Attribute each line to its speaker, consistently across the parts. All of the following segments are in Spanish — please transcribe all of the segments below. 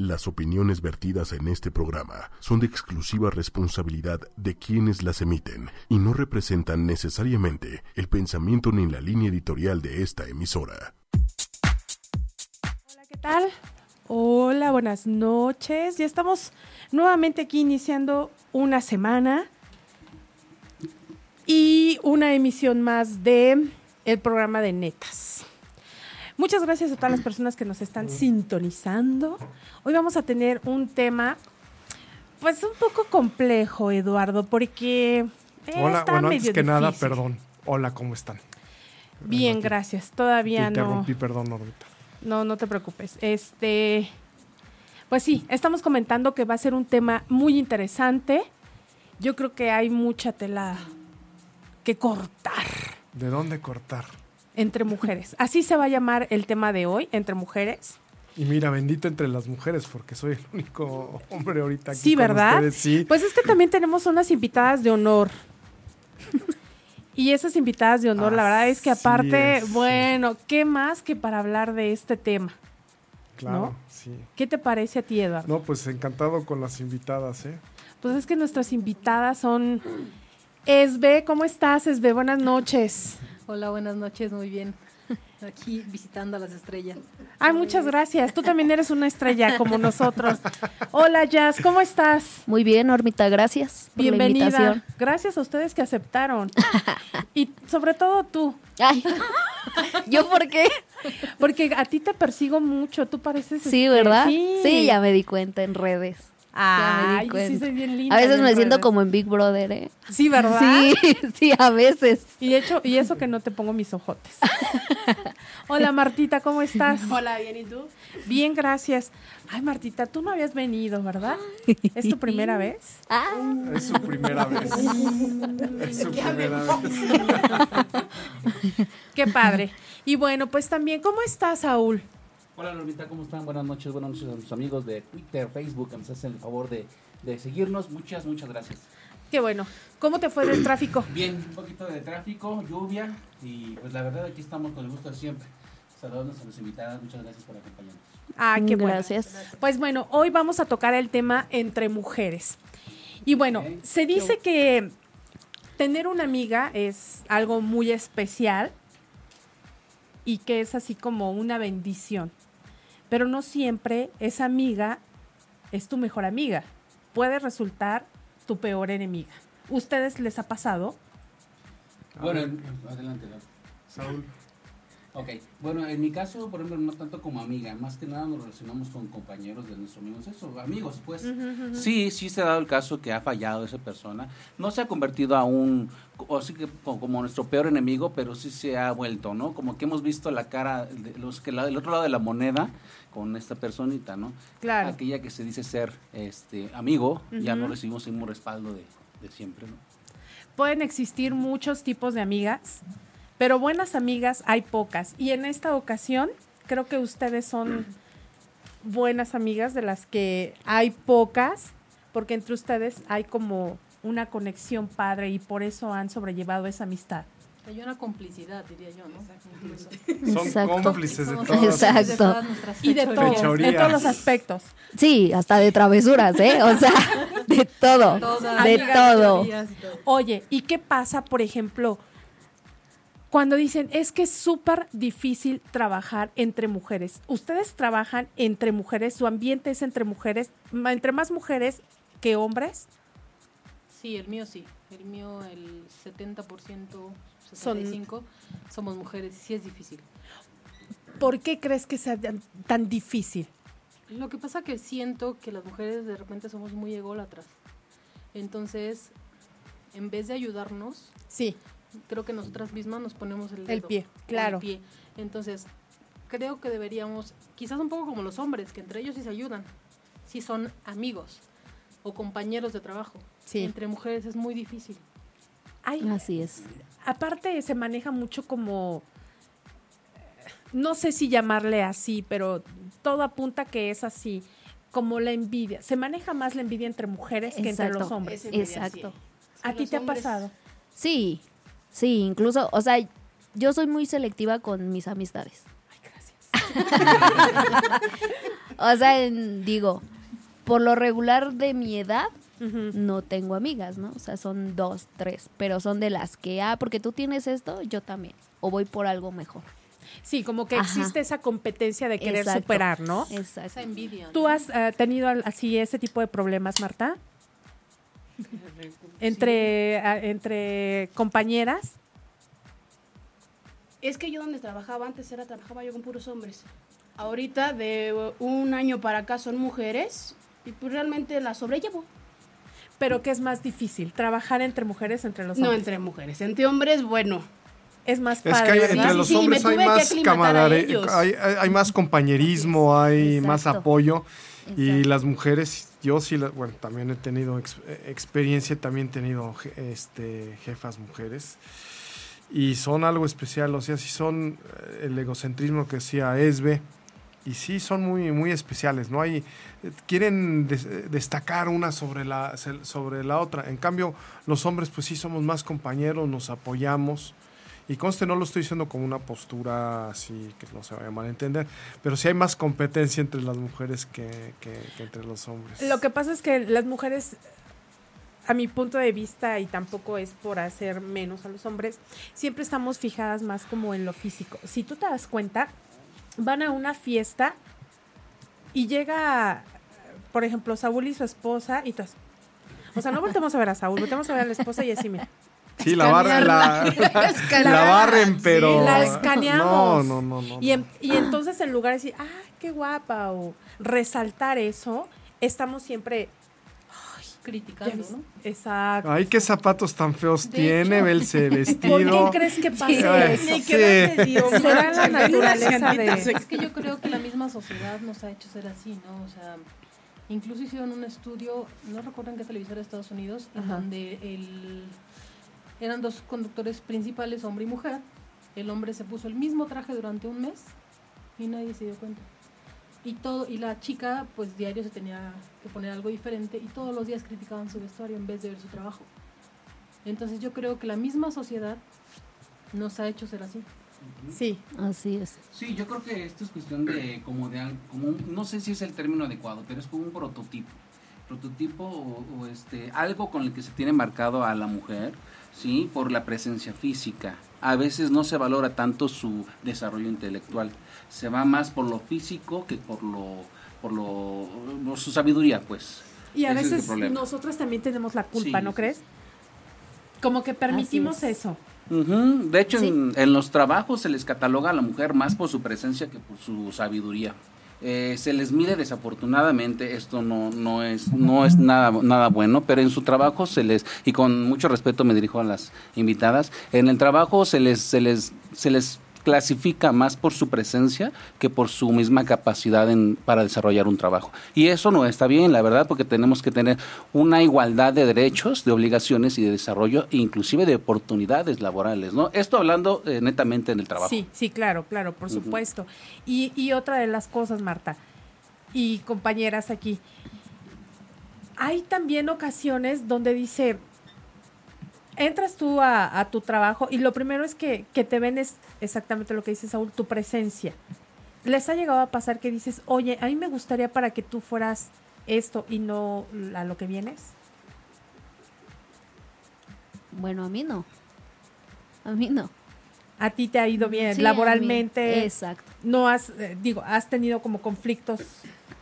Speaker 1: Las opiniones vertidas en este programa son de exclusiva responsabilidad de quienes las emiten y no representan necesariamente el pensamiento ni la línea editorial de esta emisora.
Speaker 2: Hola, ¿qué tal? Hola, buenas noches. Ya estamos nuevamente aquí iniciando una semana y una emisión más de el programa de Netas. Muchas gracias a todas las personas que nos están sintonizando. Hoy vamos a tener un tema, pues un poco complejo, Eduardo, porque eh,
Speaker 3: Hola,
Speaker 2: está
Speaker 3: bueno,
Speaker 2: medio
Speaker 3: antes que nada, perdón. Hola, ¿cómo están?
Speaker 2: Bien,
Speaker 3: Te
Speaker 2: gracias. Todavía no.
Speaker 3: interrumpí, perdón, Norbita.
Speaker 2: No, no te preocupes. Este, pues sí, estamos comentando que va a ser un tema muy interesante. Yo creo que hay mucha tela que cortar
Speaker 3: ¿De dónde cortar?
Speaker 2: Entre mujeres. Así se va a llamar el tema de hoy, entre mujeres.
Speaker 3: Y mira, bendito entre las mujeres, porque soy el único hombre ahorita aquí
Speaker 2: Sí,
Speaker 3: con
Speaker 2: ¿verdad?
Speaker 3: ustedes, Sí,
Speaker 2: Pues es que también tenemos unas invitadas de honor. Y esas invitadas de honor, la verdad es que aparte,
Speaker 3: es.
Speaker 2: bueno, ¿qué más que para hablar de este tema?
Speaker 3: claro,
Speaker 2: ¿no?
Speaker 3: sí.
Speaker 2: ¿Qué te parece a ti, Eduardo?
Speaker 3: No, pues encantado con las invitadas, ¿eh?
Speaker 2: Pues es que nuestras invitadas son Esbe, ¿cómo estás, Esbe? Buenas noches.
Speaker 4: Hola, buenas noches, muy bien. Aquí visitando a las estrellas.
Speaker 2: Ay, muchas gracias. Tú también eres una estrella como nosotros. Hola, Jazz, ¿cómo estás?
Speaker 5: Muy bien, Normita, gracias por la
Speaker 2: Bienvenida.
Speaker 5: invitación.
Speaker 2: Gracias a ustedes que aceptaron. Y sobre todo tú,
Speaker 5: Ay, ¿yo por qué?
Speaker 2: porque a ti te persigo mucho. Tú pareces.
Speaker 5: Sí,
Speaker 2: este,
Speaker 5: ¿verdad?
Speaker 2: Sí,
Speaker 5: ya me di cuenta en redes. Di
Speaker 2: Ay, sí, soy bien linda.
Speaker 5: A veces me siento
Speaker 2: redes.
Speaker 5: como en Big Brother, ¿eh?
Speaker 2: Sí, ¿verdad?
Speaker 5: Sí, sí, a veces.
Speaker 2: Y, hecho, y eso que no te pongo mis ojotes. Hola, Martita, ¿cómo estás?
Speaker 6: Hola, bien, ¿y tú?
Speaker 2: Bien, gracias. Ay, Martita, tú no habías venido, ¿verdad? ¿Es tu primera vez?
Speaker 5: Ah,
Speaker 3: Es su primera vez. es su primera vez.
Speaker 2: Qué padre. Y bueno, pues también, ¿cómo estás, Saúl?
Speaker 7: Hola Normita, ¿cómo están? Buenas noches, buenas noches a nuestros amigos de Twitter, Facebook, que nos hacen el favor de, de seguirnos. Muchas, muchas gracias.
Speaker 2: Qué bueno. ¿Cómo te fue del tráfico?
Speaker 7: Bien, un poquito de tráfico, lluvia y pues la verdad aquí estamos con el gusto de siempre. Saludos a los invitados, muchas gracias por acompañarnos.
Speaker 2: Ah, qué bueno.
Speaker 5: gracias.
Speaker 2: Pues bueno, hoy vamos a tocar el tema entre mujeres. Y bueno, se dice que tener una amiga es algo muy especial y que es así como una bendición. Pero no siempre esa amiga es tu mejor amiga. Puede resultar tu peor enemiga. ¿Ustedes les ha pasado?
Speaker 7: Bueno, adelante.
Speaker 3: Saúl,
Speaker 7: Ok, bueno, en mi caso, por ejemplo, no tanto como amiga, más que nada nos relacionamos con compañeros de nuestro mismo sexo, amigos, pues. Sí, sí se ha dado el caso que ha fallado esa persona. No se ha convertido a un, o sí que co- como nuestro peor enemigo, pero sí se ha vuelto, ¿no? Como que hemos visto la cara, de los que la- el otro lado de la moneda con esta personita, ¿no?
Speaker 2: Claro.
Speaker 7: Aquella que se dice ser este amigo, ya no recibimos el mismo respaldo de, de siempre, ¿no?
Speaker 2: Pueden existir muchos tipos de amigas, pero buenas amigas hay pocas. Y en esta ocasión, creo que ustedes son buenas amigas de las que hay pocas, porque entre ustedes hay como una conexión padre y por eso han sobrellevado esa amistad.
Speaker 4: Hay una complicidad, diría yo, ¿no?
Speaker 3: son
Speaker 5: Exacto.
Speaker 3: cómplices de
Speaker 4: de
Speaker 5: Exacto.
Speaker 4: todas nuestras
Speaker 2: Y de todos, de todos los aspectos.
Speaker 5: Sí, hasta de travesuras, ¿eh? O sea, de todo.
Speaker 4: Todas,
Speaker 5: De
Speaker 4: amigas,
Speaker 5: todo.
Speaker 2: Oye, ¿y qué pasa, por ejemplo, cuando dicen es que es súper difícil trabajar entre mujeres? Ustedes trabajan entre mujeres, su ambiente es entre mujeres, entre más mujeres que hombres.
Speaker 4: Sí, el mío sí. El mío, el 70%,
Speaker 2: Son-
Speaker 4: 65%, somos mujeres sí es difícil.
Speaker 2: ¿Por qué crees que sea tan- tan difícil?
Speaker 4: Lo que pasa que siento que las mujeres de repente somos muy ególatras. Entonces, en vez de ayudarnos,
Speaker 2: Sí,
Speaker 4: creo que nosotras mismas nos ponemos el,
Speaker 2: El
Speaker 4: dedo
Speaker 2: pie,
Speaker 4: el
Speaker 2: claro.
Speaker 4: pie. Entonces, creo que deberíamos, quizás un poco como los hombres, que entre ellos sí se ayudan, sí son amigos o compañeros de trabajo.
Speaker 2: Sí.
Speaker 4: Entre mujeres es muy difícil.
Speaker 2: Hay,
Speaker 5: Así es.
Speaker 2: aparte se maneja mucho como, no sé si llamarle así, pero todo apunta que es así, como la envidia. Se maneja más la envidia entre mujeres que entre los hombres.
Speaker 6: Envidia,
Speaker 5: Exacto.
Speaker 6: sí.
Speaker 2: ¿A ti te ha pasado?
Speaker 5: Sí, sí, incluso, o sea, yo soy muy selectiva con mis amistades.
Speaker 2: Ay, gracias.
Speaker 5: O sea, en- digo, por lo regular de mi edad, no tengo amigas, ¿no? O sea, son dos, tres, pero son de las que, ah, porque tú tienes esto, yo también. O voy por algo mejor.
Speaker 2: Sí, como que
Speaker 5: Ajá.
Speaker 2: existe esa competencia de querer
Speaker 5: Exacto.
Speaker 2: superar, ¿no?
Speaker 5: Exacto.
Speaker 4: Esa envidia. ¿no?
Speaker 2: ¿Tú has eh, tenido así ese tipo de problemas, Marta? Entre, a- entre compañeras.
Speaker 6: Es que yo donde trabajaba antes era trabajaba yo con puros hombres. Ahorita de un año para acá son mujeres y pues realmente las sobrellevo.
Speaker 2: Pero ¿qué es más difícil? ¿Trabajar entre mujeres entre los
Speaker 6: No
Speaker 2: hombres?
Speaker 6: entre mujeres, entre hombres, bueno.
Speaker 2: Es más
Speaker 3: Es
Speaker 2: padre,
Speaker 3: que hay-
Speaker 2: ¿verdad?
Speaker 3: entre los
Speaker 6: sí,
Speaker 3: hombres hay más
Speaker 6: aclimatar a
Speaker 3: camarade-
Speaker 6: ellos.
Speaker 3: hay, hay- hay más compañerismo, hay más
Speaker 5: Exacto.
Speaker 3: apoyo. Y las mujeres, yo sí, bueno, también he tenido ex- eh, experiencia, también he tenido este, jefas mujeres. Y son algo especial, o sea, sí son eh, el egocentrismo que decía Esbe. Y sí, son muy, muy especiales, ¿no? Hay, eh, quieren des- destacar una sobre la, sobre la otra. En cambio, los hombres, pues sí somos más compañeros, nos apoyamos. Y conste, no lo estoy diciendo como una postura así que no se vaya a malentender, pero sí hay más competencia entre las mujeres que, que- entre los hombres.
Speaker 2: Lo que pasa es que las mujeres, a mi punto de vista, y tampoco es por hacer menos a los hombres, siempre estamos fijadas más como en lo físico. Si tú te das cuenta, van a una fiesta y llega, por ejemplo, Saúl y su esposa y todas. O sea, no voltemos a ver a Saúl, voltemos a ver a la esposa y así, mira.
Speaker 3: Sí, la, bar- la, la- la barren, pero...
Speaker 2: la escaneamos.
Speaker 3: No, no, no. no,
Speaker 2: Y, en-
Speaker 3: no.
Speaker 2: y entonces en lugar de decir, ah, qué guapa, o resaltar eso, estamos siempre...
Speaker 4: criticando, ¿no?
Speaker 2: Exacto.
Speaker 3: Ay, qué zapatos tan feos
Speaker 4: De
Speaker 3: tiene,
Speaker 4: hecho.
Speaker 3: ve ese
Speaker 2: ¿Por
Speaker 3: vestido.
Speaker 2: qué crees que pasa
Speaker 3: Ay,
Speaker 2: eso?
Speaker 3: sí.
Speaker 2: Será la naturaleza de...
Speaker 4: Es que yo creo que la misma sociedad nos ha hecho ser así, ¿no? O sea, incluso hicieron un estudio, no recuerdo en qué televisora de Estados Unidos, en
Speaker 2: Ajá.
Speaker 4: donde el, eran dos conductores principales, hombre y mujer. El hombre se puso el mismo traje durante un mes y nadie se dio cuenta. Y todo y la chica, pues diario se tenía que poner algo diferente y todos los días criticaban su vestuario en vez de ver su trabajo. Entonces yo creo que la misma sociedad nos ha hecho ser así.
Speaker 2: Sí,
Speaker 5: Así es.
Speaker 7: Sí, yo creo que esto es cuestión de como de como un- no sé si es el término adecuado, pero es como un prototipo. Prototipo o, o, este algo con el que se tiene marcado a la mujer, sí, por la presencia física. A veces no se valora tanto su desarrollo intelectual. Se va más por lo físico que por lo por lo por su sabiduría, pues.
Speaker 2: y a
Speaker 7: Ese es el
Speaker 2: veces
Speaker 7: problema.
Speaker 2: nosotros también tenemos la culpa,
Speaker 7: Sí,
Speaker 2: ¿no crees? Como que permitimos
Speaker 5: es.
Speaker 2: eso.
Speaker 7: De hecho,
Speaker 5: Sí.
Speaker 7: en, en los trabajos se les cataloga a la mujer más por su presencia que por su sabiduría. Eh, se les mide desafortunadamente, esto no, no es, no es nada, nada bueno, pero en su trabajo se les, y con mucho respeto me dirijo a las invitadas, en el trabajo se les, se les, se les clasifica más por su presencia que por su misma capacidad en, para desarrollar un trabajo. Y eso no está bien, la verdad, porque tenemos que tener una igualdad de derechos, de obligaciones y de desarrollo, inclusive de oportunidades laborales, ¿no? Esto hablando eh, netamente en el trabajo.
Speaker 2: Sí, sí, claro, claro, por supuesto. Y, y otra de las cosas, Marta, y compañeras aquí, hay también ocasiones donde dice, entras tú a, a tu trabajo y lo primero es que, que te ven es exactamente lo que dice Saúl, tu presencia. ¿Les ha llegado a pasar que dices, oye, a mí me gustaría para que tú fueras esto y no a lo que vienes?
Speaker 5: Bueno, a mí no. A mí no.
Speaker 2: A ti te ha ido bien,
Speaker 5: Sí,
Speaker 2: laboralmente.
Speaker 5: Exacto.
Speaker 2: no has, eh, digo, has tenido como conflictos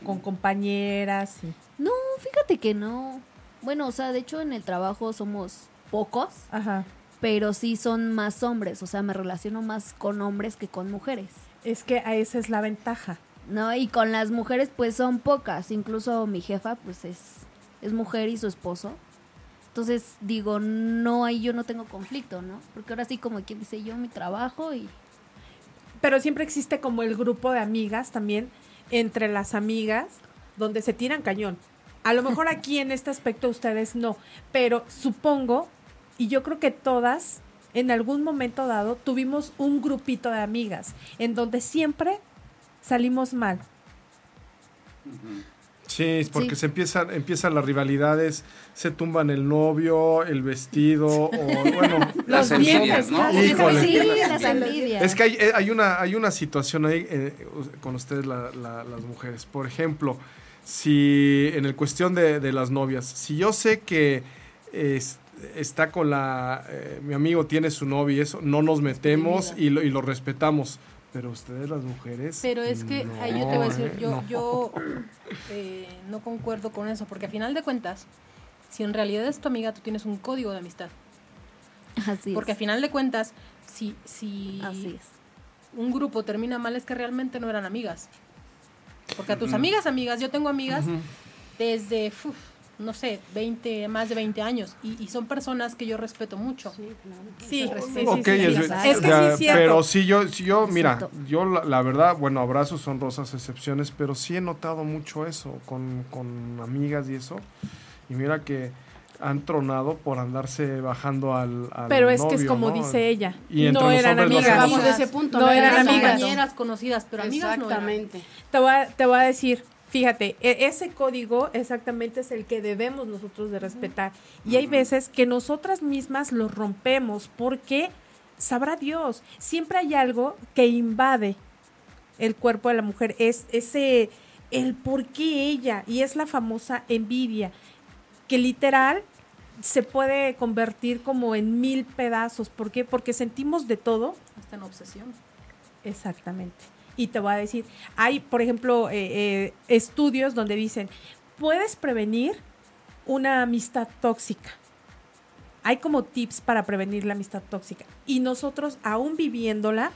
Speaker 2: con compañeras. y-
Speaker 5: No, fíjate que no. Bueno, o sea, de hecho en el trabajo somos pocos,
Speaker 2: Ajá.
Speaker 5: pero sí son más hombres. O sea, me relaciono más con hombres que con mujeres.
Speaker 2: Es que a esa es la ventaja.
Speaker 5: No, y con las mujeres pues son pocas. Incluso mi jefa pues es, es mujer y su esposo. Entonces digo, no, ahí yo no tengo conflicto, ¿no? Porque ahora sí como quien dice yo mi trabajo y...
Speaker 2: Pero siempre existe como el grupo de amigas también, entre las amigas, donde se tiran cañón. A lo mejor aquí en este aspecto ustedes no, pero supongo, y yo creo que todas, en algún momento dado, tuvimos un grupito de amigas, en donde siempre salimos mal.
Speaker 3: Sí, es porque
Speaker 5: Sí.
Speaker 3: se empiezan, empiezan las rivalidades, se tumban el novio, el vestido, o bueno,
Speaker 7: Las envidias, ¿no?
Speaker 3: Híjole.
Speaker 5: Sí, las envidias.
Speaker 3: Es que hay, eh, hay una, hay una situación ahí eh, con ustedes la- la- las mujeres. Por ejemplo, si en el cuestión de, de las novias, si yo sé que es- está con la... eh, mi amigo tiene su novia y eso, no nos metemos y lo, y lo respetamos. Pero ustedes las mujeres...
Speaker 4: Pero es que
Speaker 3: no,
Speaker 4: ahí yo te voy a decir,
Speaker 3: ¿eh?
Speaker 4: yo,
Speaker 3: No.
Speaker 4: yo eh, no concuerdo con eso, porque a final de cuentas, si en realidad es tu amiga, tú tienes un código de amistad.
Speaker 5: Así
Speaker 4: Porque a
Speaker 5: es.
Speaker 4: final de cuentas, si, si
Speaker 5: Así es.
Speaker 4: un grupo termina mal, es que realmente no eran amigas. Porque a tus amigas, amigas, yo tengo amigas desde, uf, no sé, 20, más de 20 años, y, y son personas que yo respeto mucho.
Speaker 2: Sí,
Speaker 4: Se
Speaker 2: sí, sí, sí,
Speaker 3: es,
Speaker 2: sí.
Speaker 5: exacto.
Speaker 2: Es que
Speaker 3: ya,
Speaker 2: sí es cierto.
Speaker 3: Pero sí, yo, sí, yo mira, yo la, la verdad, bueno, abrazos son rosas excepciones, pero sí he notado mucho eso con, con amigas y eso. Y mira que han tronado por andarse bajando al, al
Speaker 2: Pero es que es como
Speaker 3: ¿no?
Speaker 2: dice ella.
Speaker 3: Y
Speaker 2: no eran amigas.
Speaker 6: Vamos de ese punto.
Speaker 2: No eran
Speaker 6: Eran
Speaker 2: amigas.
Speaker 4: compañeras conocidas, pero amigas no eran.
Speaker 6: Exactamente.
Speaker 2: Te voy, a, te voy a decir, fíjate, e- ese código exactamente es el que debemos nosotros de respetar. Y hay veces que nosotras mismas lo rompemos porque, sabrá Dios, siempre hay algo que invade el cuerpo de la mujer. Es ese, el por qué ella, y es la famosa envidia, que literal se puede convertir como en mil pedazos. ¿Por qué? Porque sentimos de todo,
Speaker 4: Hasta en obsesión.
Speaker 2: Exactamente. Y te voy a decir, hay, por ejemplo, eh, eh, estudios donde dicen, puedes prevenir una amistad tóxica. Hay como tips para prevenir la amistad tóxica. Y nosotros, aún viviéndola,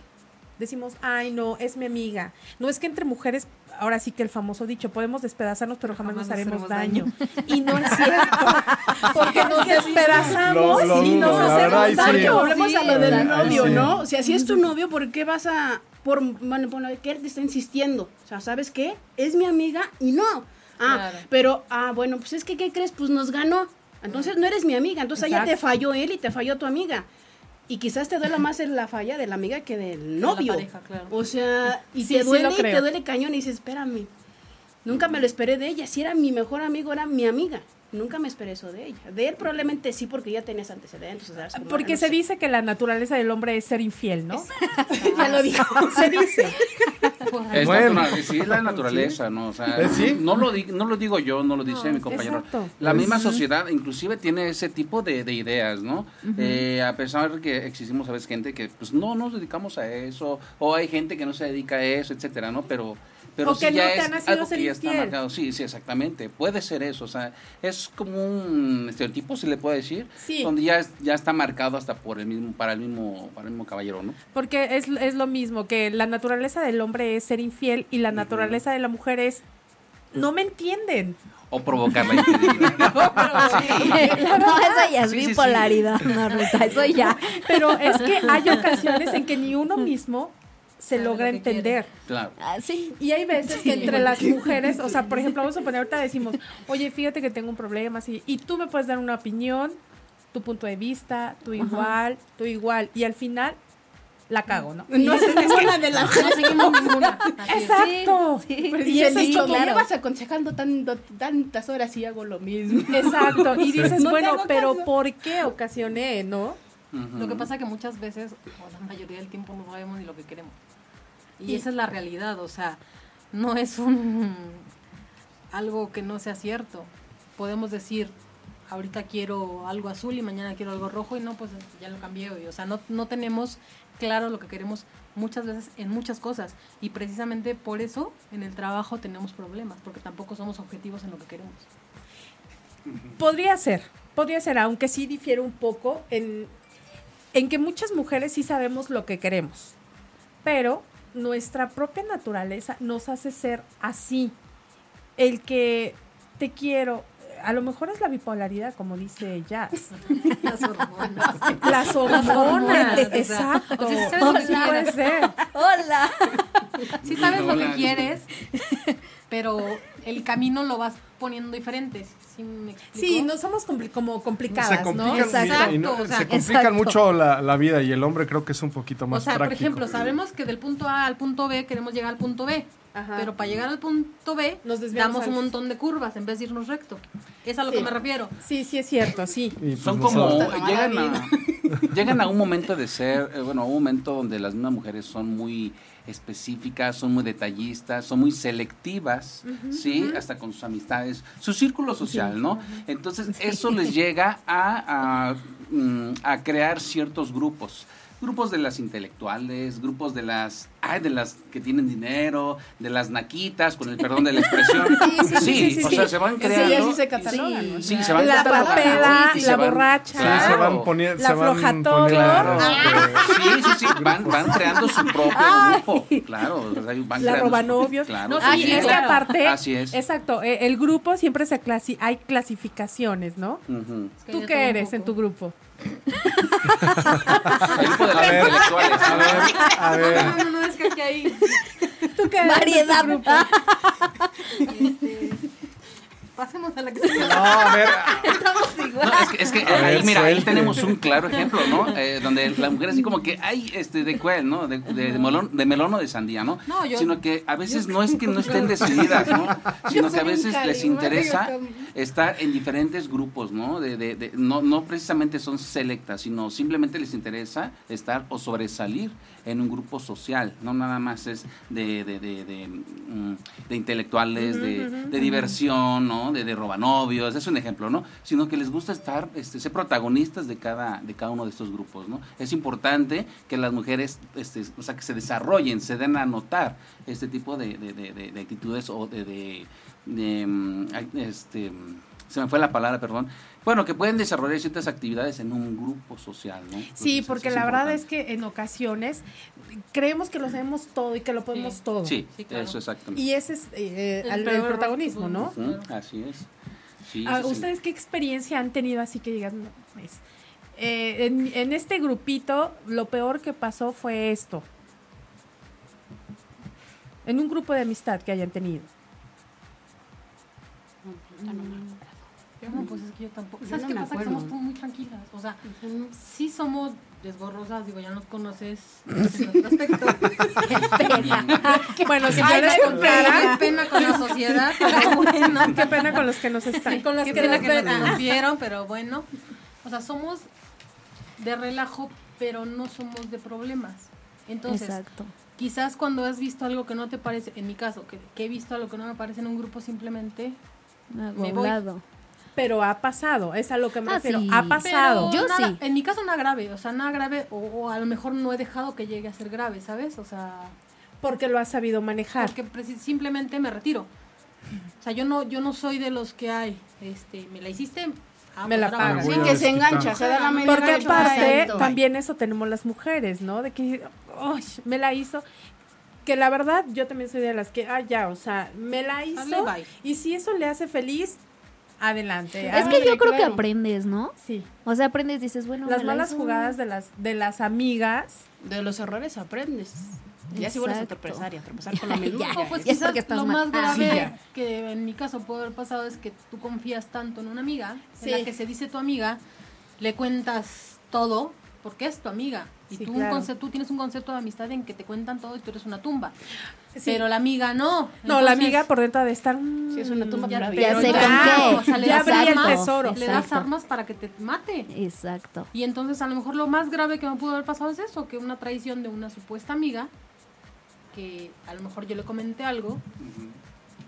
Speaker 2: decimos, ay, no, es mi amiga. No es que entre mujeres, ahora sí que el famoso dicho, podemos despedazarnos, pero jamás,
Speaker 4: Jamás
Speaker 2: nos haremos daño. Y no es cierto. Porque nos despedazamos
Speaker 3: Lo- lo
Speaker 2: y nos hacemos
Speaker 3: sí.
Speaker 2: daño.
Speaker 6: Volvemos
Speaker 5: Sí,
Speaker 6: a lo del novio,
Speaker 3: Sí.
Speaker 6: ¿no? O sea, si es tu novio, ¿por qué vas a por bueno, bueno, que él te está insistiendo? O sea, ¿sabes qué? Es mi amiga y no. Ah,
Speaker 4: Claro.
Speaker 6: pero ah, bueno, pues es que ¿qué crees? Pues nos ganó. Entonces no eres mi amiga, entonces ya te
Speaker 2: Exacto.
Speaker 6: falló él y te falló tu amiga. Y quizás te duela más la falla de la amiga que del
Speaker 4: la
Speaker 6: novio.
Speaker 4: pareja, claro.
Speaker 6: O sea, y
Speaker 2: Sí,
Speaker 6: te duele y te duele cañón y dices, espérame. Nunca me lo esperé de ella. Si era mi mejor amigo, era mi amiga. Nunca me esperé eso de ella. De él probablemente sí, porque ya tenías antecedentes. o sea, es como,
Speaker 2: Porque
Speaker 6: no
Speaker 2: se
Speaker 6: sé.
Speaker 2: dice que la naturaleza del hombre es ser infiel, ¿no?
Speaker 6: ya lo dijo.
Speaker 2: se dice.
Speaker 7: Es,
Speaker 3: Bueno.
Speaker 7: natural- sí, es la naturaleza, ¿no? O sea,
Speaker 3: ¿Eh, sí?
Speaker 7: no, lo di- no lo digo yo, no lo dice
Speaker 2: No,
Speaker 7: mi compañero.
Speaker 2: exacto.
Speaker 7: La misma sociedad inclusive tiene ese tipo de, de ideas, ¿no? Eh, a pesar que existimos a veces gente que pues no nos dedicamos a eso, o hay gente que no se dedica a eso, etcétera, ¿no? Pero pero
Speaker 2: O
Speaker 7: sí
Speaker 2: que
Speaker 7: ya
Speaker 2: no te
Speaker 7: es
Speaker 2: ha nacido
Speaker 7: algo
Speaker 2: ser
Speaker 7: que ya está
Speaker 2: infiel.
Speaker 7: marcado. Sí, sí, exactamente. Puede ser eso, o sea, es como un estereotipo, se le puede decir,
Speaker 2: Sí.
Speaker 7: donde ya, es- ya está marcado hasta por el mismo, para el mismo, para el mismo caballero, ¿no?
Speaker 2: Porque es, es lo mismo, que la naturaleza del hombre es ser infiel y la naturaleza de la mujer es... No me entienden.
Speaker 7: O provocar la infidelidad.
Speaker 5: no, eso ya es
Speaker 7: Sí, sí, sí.
Speaker 5: bipolaridad, no, Rita, eso ya.
Speaker 2: Pero es que hay ocasiones en que ni uno mismo se logra
Speaker 4: lo
Speaker 2: entender.
Speaker 7: claro.
Speaker 5: Ah, sí.
Speaker 2: Y hay veces que entre las mujeres, o sea, por ejemplo, vamos a poner ahorita decimos, oye, fíjate que tengo un problema, así, y tú me puedes dar una opinión, tu punto de vista, tú igual, tú igual, y al final la cago, ¿no?
Speaker 6: No sé, es una de las
Speaker 4: No seguimos ninguna. Es.
Speaker 2: Exacto.
Speaker 5: Sí, sí.
Speaker 2: Y es
Speaker 6: "Y
Speaker 2: como-
Speaker 5: claro.
Speaker 6: llevas aconsejando tanto, tantas horas y hago lo mismo.
Speaker 2: Exacto. Y dices,
Speaker 6: No
Speaker 2: bueno, pero
Speaker 6: caso.
Speaker 2: ¿por qué ocasioné, no?
Speaker 4: Lo que pasa que muchas veces, o la mayoría del tiempo, no sabemos ni lo que queremos. Y,
Speaker 2: Y-
Speaker 4: esa es la realidad, o sea, no es un algo que no sea cierto. Podemos decir, ahorita quiero algo azul y mañana quiero algo rojo y no, pues ya lo cambié hoy. O sea, no, no tenemos claro lo que queremos muchas veces en muchas cosas. Y precisamente por eso en el trabajo tenemos problemas, porque tampoco somos objetivos en lo que queremos.
Speaker 2: Podría ser, podría ser, aunque sí difiere un poco en, en que muchas mujeres sí sabemos lo que queremos, pero nuestra propia naturaleza nos hace ser así. El que te quiero, a lo mejor es la bipolaridad, como dice Jazz.
Speaker 4: Las hormonas.
Speaker 2: Las hormonas, exacto.
Speaker 4: o sea, sí sabes lo que
Speaker 2: Sí puede
Speaker 4: quieres.
Speaker 2: ser.
Speaker 5: Hola.
Speaker 4: Sí sabes lo que quieres, pero el camino lo vas poniendo diferente. ¿Sí me?
Speaker 2: Sí, no somos compli- como complicadas,
Speaker 3: se
Speaker 2: ¿no?
Speaker 3: complican,
Speaker 4: Exacto,
Speaker 3: y no-
Speaker 4: o sea,
Speaker 3: se complican
Speaker 5: exacto.
Speaker 3: mucho la, la vida y el hombre creo que es un poquito
Speaker 4: O
Speaker 3: más
Speaker 4: sea, por ejemplo, sabemos que del punto A al punto B queremos llegar al punto B.
Speaker 2: Ajá.
Speaker 4: Pero para llegar al punto B,
Speaker 2: Nos
Speaker 4: damos un montón de curvas en vez de irnos recto. Es a lo
Speaker 2: Sí.
Speaker 4: que me refiero.
Speaker 2: Sí, sí es cierto, sí.
Speaker 3: Y, pues,
Speaker 7: Son
Speaker 3: no
Speaker 7: como, llegan a, llegan a un momento de ser, eh, bueno, a un momento donde las mismas mujeres son muy específicas, son muy detallistas, son muy selectivas, ¿sí? Hasta con sus amistades, su círculo social, ¿no? Entonces, eso les llega a, a, mm, a crear ciertos grupos. Grupos de las intelectuales, grupos de las, ay, de las que tienen dinero, de las naquitas, con el perdón de la expresión.
Speaker 6: Sí, sí, sí, sí,
Speaker 7: o
Speaker 6: sí.
Speaker 7: sea, se van
Speaker 6: Sí,
Speaker 7: creando.
Speaker 6: así se catalogan. ¿no?
Speaker 7: Sí,
Speaker 6: O sea,
Speaker 7: se van
Speaker 2: La
Speaker 7: catalogando.
Speaker 2: papela,
Speaker 7: Sí,
Speaker 2: la
Speaker 7: se van-
Speaker 2: borracha.
Speaker 3: Sí, se van
Speaker 7: Claro.
Speaker 3: poniendo,
Speaker 2: La Ah.
Speaker 7: Sí, sí, sí, van, van creando su propio
Speaker 2: Ay.
Speaker 7: grupo. Claro, o sea, van
Speaker 2: La robanovios.
Speaker 7: Claro,
Speaker 2: No, sí,
Speaker 4: sí,
Speaker 2: es que
Speaker 4: claro.
Speaker 2: aparte,
Speaker 7: Así es.
Speaker 2: exacto, eh, el grupo siempre se clasi hay clasificaciones, ¿no?
Speaker 4: Que
Speaker 2: ¿Tú qué eres en tu grupo?
Speaker 7: Grupo de intelectuales.
Speaker 3: a ver, a ver.
Speaker 4: No, no, no, es que aquí hay
Speaker 2: ¿Tú qué
Speaker 5: Variedad.
Speaker 4: este, pasemos a la que sigue.
Speaker 3: No, a ver,
Speaker 7: No, es que, es que ahí,
Speaker 3: ver,
Speaker 7: mira, ahí tenemos un claro ejemplo, ¿no? Eh, donde la mujer así como que, ay, este, de cuál, ¿no? De, de, de melón, de melón o de sandía, ¿no?
Speaker 4: No, yo-
Speaker 7: Sino que a veces no es que no estén decididas, ¿no? Sino que a veces les interesa estar en diferentes grupos, ¿no? De, de, de- no, no precisamente son selectas, sino simplemente les interesa estar o sobresalir en un grupo social, no nada más es de, de, de, de, mm, de intelectuales, de, de diversión, ¿no? De, de robanovios, es un ejemplo, ¿no? Sino que les gusta estar, este, ser protagonistas de cada, de cada uno de estos grupos, ¿no? Es importante que las mujeres, este, o sea, que se desarrollen, se den a notar este tipo de, de, de- de- de actitudes o de, mm, este, se me fue la palabra, perdón. Bueno, que pueden desarrollar ciertas actividades en un grupo social, ¿no?
Speaker 2: Sí,
Speaker 7: Entonces,
Speaker 2: porque la verdad es que en ocasiones creemos que lo sabemos todo y que lo podemos
Speaker 4: Sí.
Speaker 2: todo.
Speaker 7: Sí,
Speaker 4: Sí, claro.
Speaker 7: eso exactamente.
Speaker 2: Y ese es eh,
Speaker 4: El
Speaker 2: al- el, protagonismo, ¿no?
Speaker 7: Así es. Sí,
Speaker 2: Ah,
Speaker 7: sí, sí.
Speaker 2: ¿Ustedes qué experiencia han tenido así que digan, no, pues, eh, en, en este grupito lo peor que pasó fue esto? En un grupo de amistad que hayan tenido.
Speaker 4: No, pues es que yo tampoco.
Speaker 6: Yo
Speaker 4: ¿Sabes
Speaker 6: no
Speaker 4: qué pasa? Que somos muy tranquilas. O sea, sí somos desborrosas, digo, ya nos conoces en otro aspecto.
Speaker 2: Bueno, si yo
Speaker 4: Ay,
Speaker 2: les
Speaker 4: qué
Speaker 2: contara,
Speaker 4: pena con la sociedad, pero bueno.
Speaker 2: qué pena con los que nos están, con los
Speaker 4: Qué
Speaker 2: que
Speaker 4: pena
Speaker 2: nos
Speaker 4: que nos conocieron, pero bueno. O sea, somos de relajo, pero no somos de problemas. Entonces,
Speaker 5: Exacto.
Speaker 4: quizás cuando has visto algo que no te parece, en mi caso, que, que he visto algo que no me parece en un grupo, simplemente
Speaker 5: Hago
Speaker 4: Me voy.
Speaker 2: Pero ha pasado, es a lo que me
Speaker 5: Ah,
Speaker 2: refiero.
Speaker 5: sí.
Speaker 2: Ha pasado.
Speaker 4: Pero
Speaker 5: Yo
Speaker 4: nada-
Speaker 5: sí.
Speaker 4: En mi caso nada grave, o sea, nada grave, o, o a lo mejor no he dejado que llegue a ser grave, ¿sabes? O sea,
Speaker 2: Porque lo has sabido manejar.
Speaker 4: porque simplemente me retiro. O sea, yo no, yo no soy de los que hay, este, me la hiciste, ah,
Speaker 2: Me la
Speaker 4: pues.
Speaker 3: Me
Speaker 6: Sí,
Speaker 3: voy a
Speaker 6: que se engancha, se da la media
Speaker 2: Porque aparte, también eso tenemos las mujeres, ¿no? De que, "Ay, me la hizo. Que la verdad, yo también soy de las que, ah, ya, o sea, me la hizo.
Speaker 4: Dale.
Speaker 2: Y si eso le hace feliz, adelante.
Speaker 5: Es que yo creo que aprendes, ¿no?
Speaker 2: Sí.
Speaker 5: O sea, aprendes, dices, bueno,
Speaker 2: Las
Speaker 5: la
Speaker 2: malas jugadas de las, de las amigas.
Speaker 6: De los errores aprendes. Ya si vuelves a tropezar y a tropezar con lo mismo.
Speaker 5: Ya.
Speaker 4: No, pues
Speaker 5: Ya es
Speaker 4: quizás
Speaker 5: estás
Speaker 4: lo
Speaker 5: mal.
Speaker 4: más
Speaker 5: Ah,
Speaker 4: grave
Speaker 2: sí,
Speaker 4: que en mi caso puede haber pasado es que tú confías tanto en una amiga,
Speaker 2: Sí.
Speaker 4: en la que se dice tu amiga, le cuentas todo, porque es tu amiga. Y
Speaker 2: Sí,
Speaker 4: tú,
Speaker 2: claro.
Speaker 4: un conce- tú tienes un concepto de amistad en que te cuentan todo y tú eres una tumba.
Speaker 2: Sí.
Speaker 4: Pero la amiga no.
Speaker 2: no,
Speaker 4: Entonces,
Speaker 2: la amiga por dentro de estar. mm,
Speaker 6: Sí, es una tumba
Speaker 4: ya,
Speaker 6: para
Speaker 4: pero
Speaker 5: Ya sé qué.
Speaker 4: o sea, le
Speaker 2: Ya
Speaker 4: das
Speaker 2: el
Speaker 4: armas,
Speaker 2: tesoro.
Speaker 4: Le das armas para que te mate.
Speaker 5: Exacto.
Speaker 4: Y entonces a lo mejor lo más grave que me pudo haber pasado es eso, que una traición de una supuesta amiga, que a lo mejor yo le comenté algo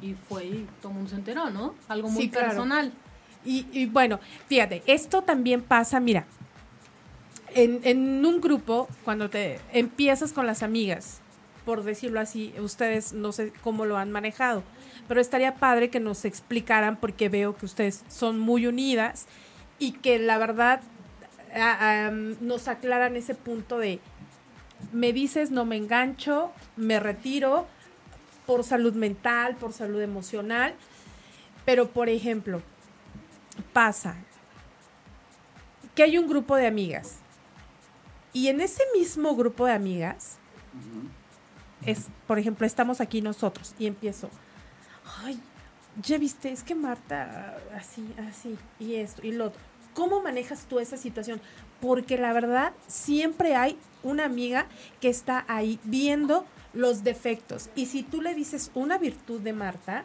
Speaker 4: y fue y todo el mundo se enteró, ¿no? Algo muy
Speaker 2: Sí, claro.
Speaker 4: personal.
Speaker 2: Y, y bueno, fíjate, esto también pasa, mira, en, un grupo, cuando te empiezas con las amigas, por decirlo así, ustedes no sé cómo lo han manejado, pero estaría padre que nos explicaran porque veo que ustedes son muy unidas y que la verdad ah, nos aclaran ese punto de me dices, no me engancho, me retiro por salud mental, por salud emocional, pero por ejemplo, pasa que hay un grupo de amigas y en ese mismo grupo de amigas es, por ejemplo, estamos aquí nosotros y empiezo, ay, ya viste, es que Marta, así, así, y esto, y lo otro. ¿Cómo manejas tú esa situación? Porque la verdad, siempre hay una amiga que está ahí viendo los defectos. Y si tú le dices una virtud de Marta,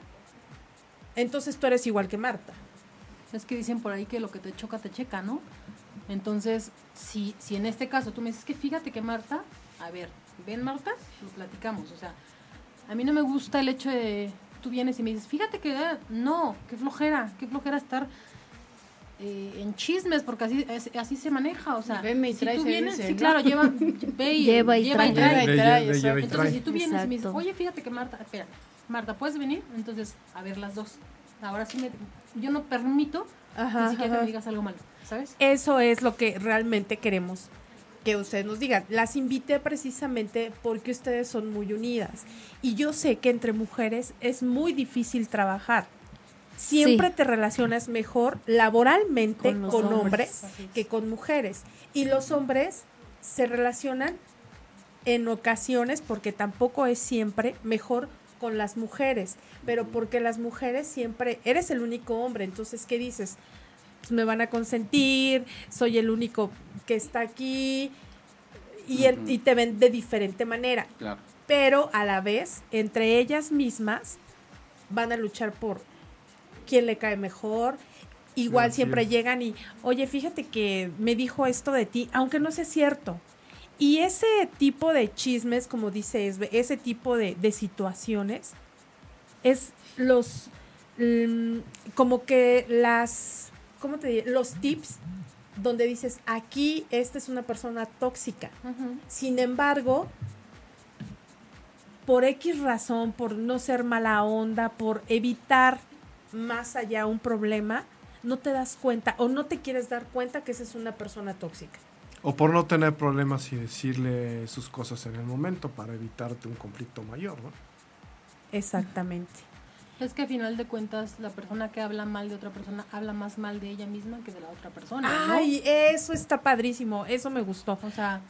Speaker 2: entonces tú eres igual que Marta.
Speaker 4: Es que dicen por ahí que lo que te choca te checa, ¿no? Entonces, si, si en este caso tú me dices que fíjate que Marta, a ver, ven Marta, lo platicamos. O sea, a mí no me gusta el hecho de tú vienes y me dices, fíjate que eh, no, qué flojera, qué flojera estar eh, en chismes, porque así, es- así se maneja. O sea,
Speaker 6: Veme y
Speaker 4: si
Speaker 6: trae,
Speaker 4: tú
Speaker 6: se
Speaker 4: vienes,
Speaker 6: dice,
Speaker 4: sí,
Speaker 6: ¿no?
Speaker 4: claro, lleva, ve y,
Speaker 5: Lleva y trae.
Speaker 3: Lleva y trae,
Speaker 6: trae,
Speaker 3: lleva y
Speaker 4: Entonces,
Speaker 3: trae.
Speaker 4: si tú vienes y me dices, oye, fíjate que Marta, espera, Marta, ¿puedes venir? Entonces, a ver las dos. Ahora sí, me, yo no permito
Speaker 2: Ajá,
Speaker 4: ni siquiera que me digas algo malo, ¿sabes?
Speaker 2: Eso es lo que realmente queremos que ustedes nos digan. Las invité precisamente porque ustedes son muy unidas. Y yo sé que entre mujeres es muy difícil trabajar. Siempre
Speaker 5: Sí.
Speaker 2: te relacionas mejor laboralmente
Speaker 5: Con
Speaker 2: hombres,
Speaker 5: hombres.
Speaker 2: que con mujeres. Y los hombres se relacionan en ocasiones, porque tampoco es siempre, mejor con las mujeres. Pero porque las mujeres siempre, eres el único hombre, entonces, ¿qué dices? Pues me van a consentir, soy el único que está aquí, y, el- y te ven de diferente manera.
Speaker 7: Claro.
Speaker 2: Pero a la vez, entre ellas mismas, van a luchar por quién le cae mejor. Igual siempre llegan y, oye, fíjate que me dijo esto de ti, aunque no sea cierto. Y ese tipo de chismes, como dice Esbe, ese tipo de, de situaciones, es los, mm, como que las, ¿cómo te diré? Los tips donde dices, aquí esta es una persona tóxica. Sin embargo, por X razón, por no ser mala onda, por evitar más allá un problema, no te das cuenta o no te quieres dar cuenta que esa es una persona tóxica.
Speaker 3: O por no tener problemas y decirle sus cosas en el momento para evitarte un conflicto mayor, ¿no?
Speaker 2: Exactamente.
Speaker 4: Es que a final de cuentas, la persona que habla mal de otra persona habla más mal de ella misma que de la otra persona. ¿no?
Speaker 2: Ay, eso está padrísimo, eso me gustó.
Speaker 4: O sea,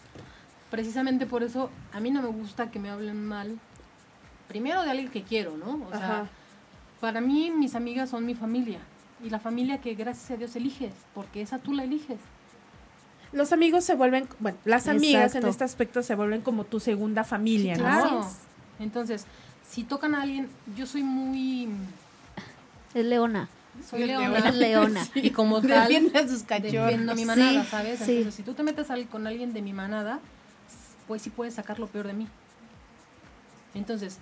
Speaker 4: precisamente por eso a mí no me gusta que me hablen mal. Primero de alguien que quiero, ¿no? O sea, para mí mis amigas son mi familia. Y la familia que gracias a Dios eliges, porque esa tú la eliges.
Speaker 2: Los amigos se vuelven, bueno, las amigas en este aspecto se vuelven como tu segunda familia,
Speaker 4: Sí,
Speaker 2: ¿no?
Speaker 4: claro.
Speaker 5: Así
Speaker 4: Entonces, si tocan a alguien, yo soy muy...
Speaker 5: Es leona.
Speaker 4: Soy leona.
Speaker 5: Es leona.
Speaker 4: Y como tal,
Speaker 6: Defiende a sus cachorros.
Speaker 4: defiendo mi
Speaker 5: Sí,
Speaker 4: manada, ¿sabes?
Speaker 5: sí.
Speaker 4: Entonces, si tú te metes al- con alguien de mi manada, pues sí puedes sacar lo peor de mí. Entonces,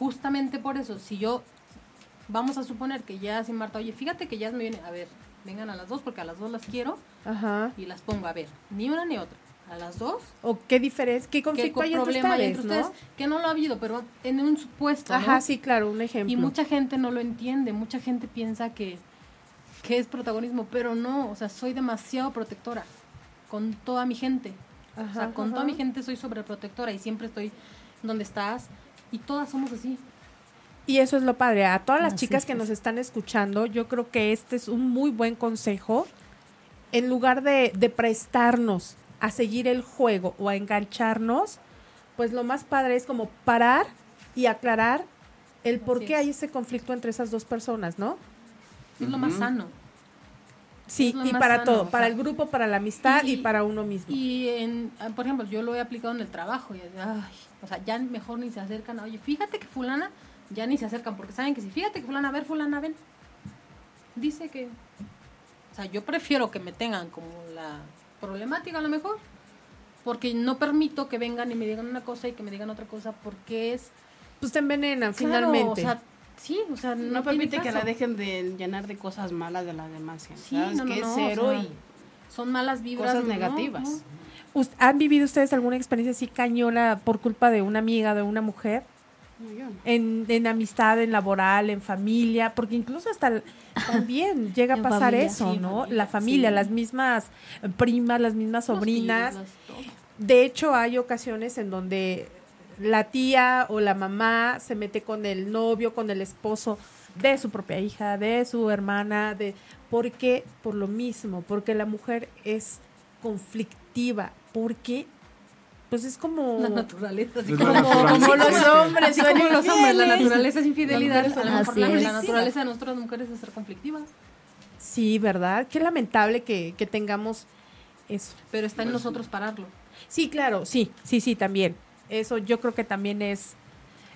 Speaker 4: justamente por eso, si yo, vamos a suponer que ya sin Marta, oye, fíjate que ya me viene, a ver, vengan a las dos porque a las dos las quiero
Speaker 2: Ajá.
Speaker 4: y las pongo, a ver, ni una ni otra. A las dos,
Speaker 2: O qué diferencia, qué
Speaker 4: ¿qué
Speaker 2: conflicto
Speaker 4: co-
Speaker 2: hay entre
Speaker 4: hay
Speaker 2: ustedes.
Speaker 4: Que no lo ha habido, pero en un supuesto, ¿no?
Speaker 2: Ajá, sí, claro, un ejemplo.
Speaker 4: Y mucha gente no lo entiende, mucha gente piensa que, que es protagonismo, pero no, o sea, soy demasiado protectora con toda mi gente. o sea,
Speaker 2: Ajá,
Speaker 4: con toda mi gente soy sobreprotectora y siempre estoy donde estás y todas somos así.
Speaker 2: Y eso es lo padre. A todas las
Speaker 5: Así
Speaker 2: chicas que nos están escuchando, yo creo que este es un muy buen consejo. En lugar de, de prestarnos a seguir el juego o a engancharnos, pues lo más padre es como parar y aclarar el por
Speaker 4: Así
Speaker 2: qué
Speaker 4: es.
Speaker 2: hay ese conflicto entre esas dos personas, ¿no?
Speaker 4: Es lo más sano.
Speaker 2: Sí, y para
Speaker 4: sano,
Speaker 2: todo,
Speaker 4: o
Speaker 2: para
Speaker 4: sea,
Speaker 2: el grupo, para la amistad y,
Speaker 4: y-
Speaker 2: para uno mismo.
Speaker 4: Y, en, ah, por ejemplo, yo lo he aplicado en el trabajo. Y, ay, o sea, ya mejor ni se acercan. Oye, fíjate que fulana, ya ni se acercan porque saben que si fíjate que fulana, a ver, fulana, ven. Dice que... O sea, yo prefiero que me tengan como la problemática a lo mejor. Porque no permito que vengan y me digan una cosa y que me digan otra cosa porque es...
Speaker 2: pues te envenenan
Speaker 4: Claro,
Speaker 2: finalmente.
Speaker 4: O sea, sí, o sea, no,
Speaker 6: No
Speaker 4: tiene
Speaker 6: permite que la dejen de llenar de cosas malas de las demás gente.
Speaker 4: Sí,
Speaker 6: ¿sabes?
Speaker 4: no, no,
Speaker 6: que es
Speaker 4: o
Speaker 6: cero
Speaker 4: sea,
Speaker 6: y
Speaker 4: Son malas vibras.
Speaker 6: cosas negativas.
Speaker 2: ¿Han vivido ustedes alguna experiencia así cañona por culpa de una amiga, de una mujer? En, en amistad, en laboral, en familia, porque incluso hasta también llega a pasar
Speaker 5: familia,
Speaker 2: eso,
Speaker 4: sí,
Speaker 2: ¿no?
Speaker 4: familia,
Speaker 2: la familia,
Speaker 4: sí.
Speaker 2: las mismas primas, las mismas sobrinas.
Speaker 4: tíos, las- todo.
Speaker 2: De hecho, hay ocasiones en donde la tía o la mamá se mete con el novio, con el esposo de su propia hija, de su hermana, de ¿por qué? Por lo mismo, porque la mujer es conflictiva, porque pues es como...
Speaker 4: La naturaleza. como,
Speaker 3: la
Speaker 2: como,
Speaker 3: naturaleza.
Speaker 2: como los hombres,
Speaker 4: como los hombres, la naturaleza es infidelidad.
Speaker 6: Las
Speaker 4: A lo mejor
Speaker 5: Así
Speaker 4: la,
Speaker 5: es.
Speaker 4: la naturaleza de nosotras mujeres es ser conflictivas.
Speaker 2: Sí, ¿verdad? Qué lamentable que, que tengamos eso.
Speaker 4: Pero está en nosotros pararlo.
Speaker 2: Sí, claro, sí, sí, sí, también. Eso yo creo que también es,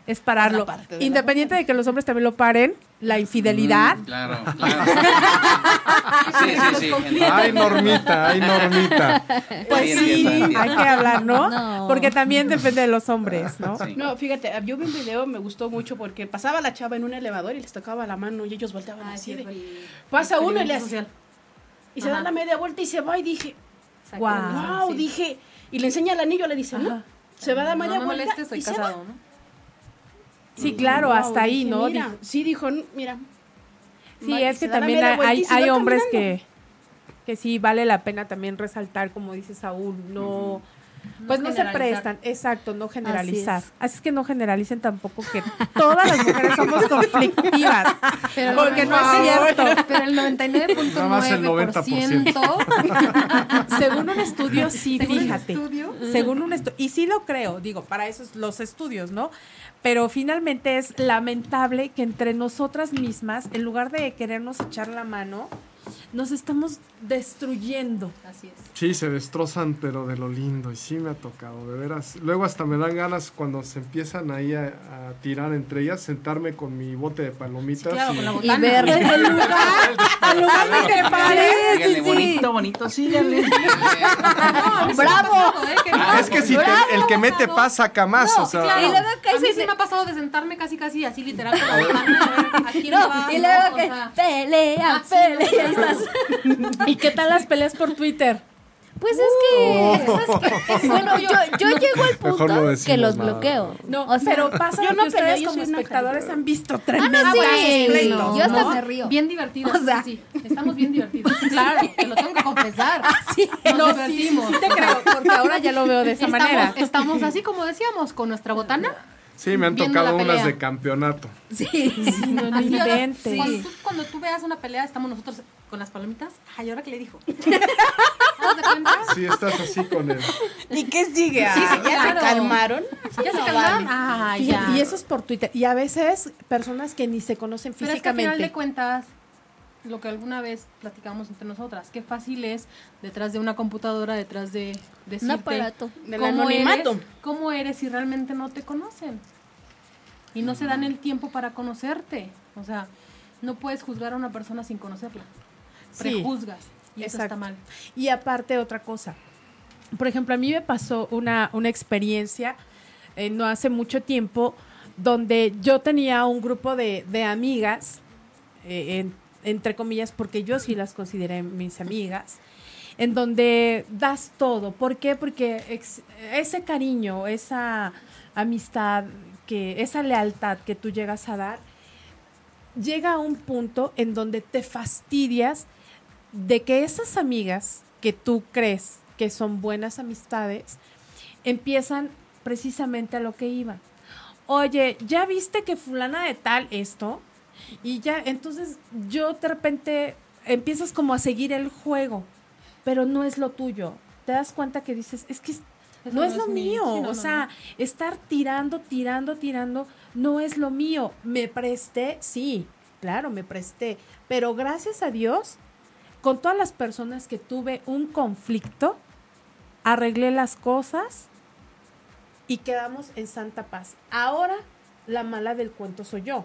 Speaker 2: es pararlo.
Speaker 6: La
Speaker 2: Independiente de que los hombres también lo paren, la infidelidad.
Speaker 7: Mm, claro, claro. sí, sí, sí.
Speaker 3: Ay, Normita, ay, Normita.
Speaker 2: Pues
Speaker 7: Sí,
Speaker 2: hay que hablar, ¿no?
Speaker 5: No.
Speaker 2: Porque también depende de los hombres, ¿no?
Speaker 7: Sí.
Speaker 6: No, fíjate, yo vi un video, me gustó mucho porque pasaba la chava en un elevador y les tocaba la mano y ellos volteaban así de, pasa uno y le hace,
Speaker 4: social.
Speaker 6: y se da la media vuelta y se va y dije,
Speaker 2: Guau.
Speaker 6: wow, dije, y le enseña el anillo, le dice,
Speaker 2: Ajá.
Speaker 6: no, se va a dar
Speaker 4: No
Speaker 6: media
Speaker 4: me
Speaker 6: vuelta
Speaker 4: molestes, soy
Speaker 6: y se va.
Speaker 4: casado, ¿no?
Speaker 2: Sí, claro,
Speaker 6: Wow,
Speaker 2: hasta ahí,
Speaker 6: dije,
Speaker 2: ¿no?
Speaker 6: mira, sí, dijo, "N- mira.
Speaker 2: Sí,
Speaker 6: Va-
Speaker 2: es que también hay, hay, hombres que, que sí vale la pena también resaltar, como dice Saúl, no, pues no se prestan, exacto, no generalizar.
Speaker 5: es.
Speaker 2: Así es que no generalicen tampoco que todas las mujeres somos conflictivas,
Speaker 4: Pero
Speaker 2: porque no
Speaker 4: no,
Speaker 2: es cierto.
Speaker 4: Pero el
Speaker 3: Nada más el
Speaker 4: 99.9%
Speaker 2: Según un estudio, sí,
Speaker 4: según
Speaker 2: fíjate.
Speaker 4: estudio,
Speaker 2: Según un estudio, y sí lo creo, digo, para eso es los estudios, ¿no? Pero finalmente es lamentable que entre nosotras mismas, en lugar de querernos echar la mano, nos estamos destruyendo.
Speaker 4: Así es.
Speaker 3: Sí, se destrozan, pero de lo lindo. Y sí me ha tocado, de veras. Luego hasta me dan ganas cuando se empiezan ahí a, a tirar entre ellas, sentarme con mi bote de palomitas.
Speaker 4: Claro,
Speaker 3: y-
Speaker 4: con la
Speaker 5: Y ver.
Speaker 2: En lugar, en lugar que pares,
Speaker 7: Síganle,
Speaker 2: sí, sí.
Speaker 7: bonito, bonito, síganle.
Speaker 5: ¡Bravo!
Speaker 4: ¿eh? Que
Speaker 3: Ah, es que si te- el que mete
Speaker 4: pasado.
Speaker 3: paz saca más.
Speaker 4: No,
Speaker 3: o sea,
Speaker 4: claro.
Speaker 5: Y luego que
Speaker 4: a mí sí me ha pasado de sentarme casi casi así literal con la botana, a ver a quién
Speaker 5: No,
Speaker 4: va,
Speaker 5: y
Speaker 4: ¿no?
Speaker 5: luego
Speaker 4: O
Speaker 5: que
Speaker 4: sea,
Speaker 5: pelea,
Speaker 4: ah, sí,
Speaker 5: pelea,
Speaker 4: no,
Speaker 5: y ahí estás.
Speaker 2: ¿Y qué tal las peleas por Twitter?
Speaker 5: Pues es que, ¿sabes qué? bueno, yo, yo llego al punto
Speaker 3: decimos
Speaker 5: que los
Speaker 3: nada.
Speaker 5: bloqueo.
Speaker 2: No,
Speaker 5: o sea,
Speaker 2: pero pasa
Speaker 6: yo
Speaker 2: que
Speaker 6: no
Speaker 2: ustedes
Speaker 6: peleo,
Speaker 2: como espectadores han visto
Speaker 5: Ah,
Speaker 2: tremendos
Speaker 5: no, sí,
Speaker 2: pleitos,
Speaker 5: no, yo hasta
Speaker 2: ¿no?
Speaker 5: me río.
Speaker 4: Bien divertidos.
Speaker 5: O sea-
Speaker 4: sí, sí. Estamos bien divertidos. Claro, te lo tengo que confesar.
Speaker 5: Sí,
Speaker 4: Nos
Speaker 2: No, sí, sí,
Speaker 4: divertimos.
Speaker 2: sí te creo, porque ahora ya lo veo de esa
Speaker 4: Estamos,
Speaker 2: manera.
Speaker 4: estamos así como decíamos, con nuestra botana.
Speaker 3: Sí, me han tocado unas de campeonato.
Speaker 5: sí.
Speaker 2: Sí, no, no inventes.
Speaker 4: Cuando, tú, cuando tú veas una pelea, estamos nosotros con las palomitas. Ay, ¿ahora qué le dijo? ¿Haz de cuenta?
Speaker 3: Sí, estás así con él.
Speaker 6: ¿Y qué sigue?
Speaker 4: Sí, sí,
Speaker 6: Ah, ¿Ya
Speaker 4: claro.
Speaker 6: se calmaron?
Speaker 4: ¿Ya se
Speaker 6: No,
Speaker 4: calmaron? Ah, ya.
Speaker 2: y eso es por Twitter. Y a veces personas que ni se conocen
Speaker 4: Pero es que al final
Speaker 2: físicamente.
Speaker 4: de cuentas, lo que alguna vez platicamos entre nosotras, qué fácil es detrás de una computadora, detrás de
Speaker 5: Un
Speaker 4: decirte
Speaker 5: aparato.
Speaker 6: Del
Speaker 4: cómo
Speaker 6: anonimato.
Speaker 4: eres, cómo eres si realmente no te conocen. Y no se dan el tiempo para conocerte. O sea, no puedes juzgar a una persona sin conocerla.
Speaker 2: Sí,
Speaker 4: Prejuzgas. Y eso está mal.
Speaker 2: Y aparte otra cosa. Por ejemplo, a mí me pasó una, una experiencia eh, no hace mucho tiempo donde yo tenía un grupo de, de amigas, eh, en- entre comillas, porque yo sí las consideré mis amigas, en donde das todo. ¿Por qué? Porque ese cariño, esa amistad, que, esa lealtad que tú llegas a dar, llega a un punto en donde te fastidias de que esas amigas que tú crees que son buenas amistades empiezan precisamente a lo que iban. Oye, ¿ya viste que fulana de tal esto? Y ya, entonces yo de repente empiezas como a seguir el juego, pero no es lo tuyo. Te das cuenta que dices, es que no, es lo mío.
Speaker 4: sí, no,
Speaker 2: o
Speaker 4: no,
Speaker 2: sea, estar tirando, tirando, tirando, no es lo mío. Me presté, sí, claro, me presté. Pero gracias a Dios, con todas las personas que tuve un conflicto, arreglé las cosas y quedamos en santa paz. Ahora, la mala del cuento soy yo.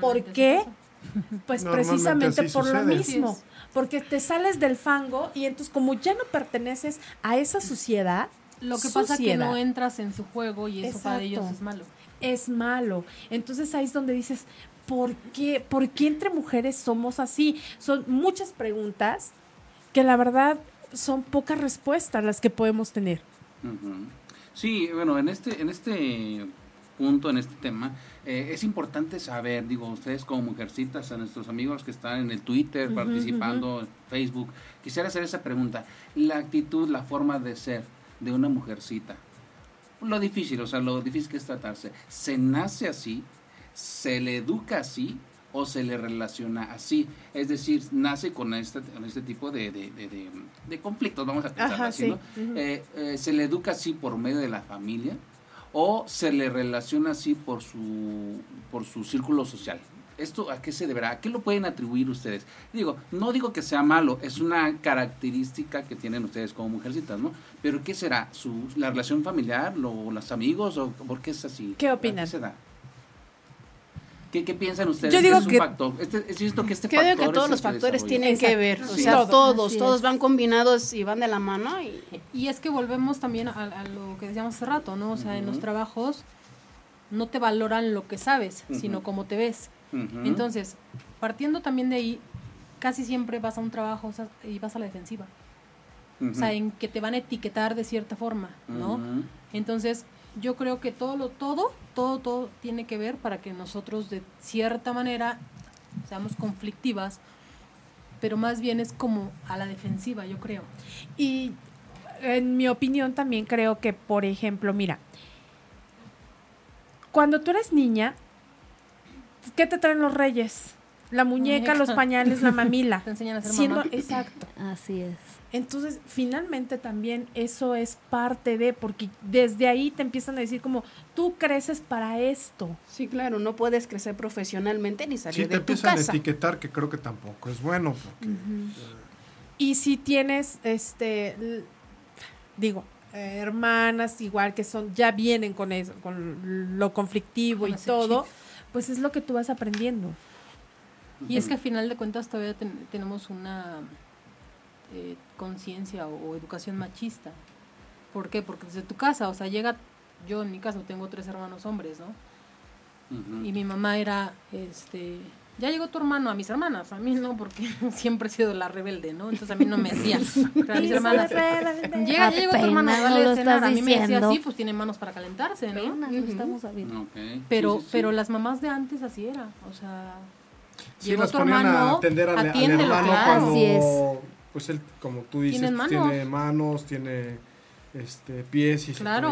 Speaker 2: ¿Por qué? Pues precisamente por lo mismo. Porque te sales del fango y entonces como ya no perteneces a esa suciedad,
Speaker 4: Lo que pasa es que no entras en su juego y eso para ellos es malo.
Speaker 2: es malo. Entonces ahí es donde dices, ¿por qué? ¿Por qué entre mujeres somos así? Son muchas preguntas que la verdad son pocas respuestas las que podemos tener.
Speaker 7: Sí, bueno, en este, en este punto, en este tema, eh, es importante saber, digo, ustedes como mujercitas, a nuestros amigos que están en el Twitter participando, en Facebook, quisiera hacer esa pregunta. La actitud, la forma de ser de una mujercita. Lo difícil, o sea, lo difícil que es tratarse. ¿Se nace así? ¿Se le educa así? o se le relaciona así. Es decir, nace con este, con este tipo de, de, de- conflictos, vamos a pensar así,
Speaker 2: sí.
Speaker 7: ¿no? Eh, eh, se le educa así por medio de la familia o se le relaciona así por su, por su círculo social. ¿Esto a qué se deberá? ¿A qué lo pueden atribuir ustedes? Digo, no digo que sea malo, es una característica que tienen ustedes como mujercitas, ¿no? Pero ¿qué será? ¿Su, ¿La relación familiar? ¿Lo, ¿Los amigos? ¿O por qué es así?
Speaker 2: ¿Qué
Speaker 7: ¿A
Speaker 2: opinan?
Speaker 7: se da? ¿Qué, qué piensan ustedes?
Speaker 2: Yo digo
Speaker 7: ¿Qué es un
Speaker 2: que-
Speaker 7: factor? Este, es cierto que este
Speaker 6: Creo
Speaker 7: factor
Speaker 6: que todos
Speaker 7: es
Speaker 6: los factores tienen que ver, o
Speaker 7: Sí.
Speaker 6: sea,
Speaker 2: Todo.
Speaker 6: todos,
Speaker 5: Así
Speaker 6: todos
Speaker 5: es.
Speaker 6: van combinados y van de la mano y
Speaker 4: Y es que volvemos también a, a lo que decíamos hace rato, ¿no? O sea, en los trabajos no te valoran lo que sabes, sino cómo te ves. Entonces, partiendo también de ahí, casi siempre vas a un trabajo o sea, y vas a la defensiva. O sea, en que te van a etiquetar de cierta forma, ¿no? Entonces, yo creo que todo lo todo, todo todo tiene que ver para que nosotros de cierta manera seamos conflictivas, pero más bien es como a la defensiva, yo creo.
Speaker 2: Y en mi opinión también creo que, por ejemplo, mira, cuando tú eres niña, ¿qué te traen los reyes? La muñeca,
Speaker 4: Muñeca.
Speaker 2: los pañales, la mamila.
Speaker 4: Te enseñan a ser
Speaker 2: Siendo,
Speaker 4: mamá.
Speaker 2: exacto.
Speaker 5: Así es.
Speaker 2: Entonces, finalmente también eso es parte de, porque desde ahí te empiezan a decir como, tú creces para esto.
Speaker 6: sí, claro, no puedes crecer profesionalmente ni salir
Speaker 3: Sí, te
Speaker 6: de tu
Speaker 3: empiezan a
Speaker 6: casa.
Speaker 3: etiquetar, que creo que tampoco es bueno, porque
Speaker 2: Y si tienes, este, digo, eh, hermanas igual que son, ya vienen con eso, con lo conflictivo
Speaker 4: Con
Speaker 2: y todo,
Speaker 4: chip.
Speaker 2: pues es lo que tú vas aprendiendo.
Speaker 4: Y es que al final de cuentas todavía ten- tenemos una eh, conciencia o, o educación machista. ¿Por qué? Porque desde tu casa, o sea, llega, yo en mi caso tengo tres hermanos hombres, ¿no? Y mi mamá era, este, ya llegó tu hermano, a mis hermanas, a mí no, porque siempre he sido la rebelde, ¿no? Entonces a mí no me. Pero a mis hermanas, llega, ya llegó tu hermano, dale
Speaker 5: lo
Speaker 4: de cenar.
Speaker 5: estás
Speaker 4: A mí me decía así, pues tiene manos para calentarse, ¿no?
Speaker 6: Ujú.
Speaker 5: estamos sabiendo.
Speaker 7: Ok. Sí,
Speaker 4: Pero,
Speaker 7: sí, sí.
Speaker 4: pero las mamás de antes así era, o sea,
Speaker 3: sí
Speaker 4: llegó
Speaker 3: las
Speaker 4: tu
Speaker 3: ponían a
Speaker 4: hermano,
Speaker 3: atender al, al hermano
Speaker 4: claro.
Speaker 3: cuando,
Speaker 5: Así es.
Speaker 3: pues él, como tú dices,
Speaker 4: manos.
Speaker 3: tiene manos, tiene este pies y se
Speaker 4: Claro.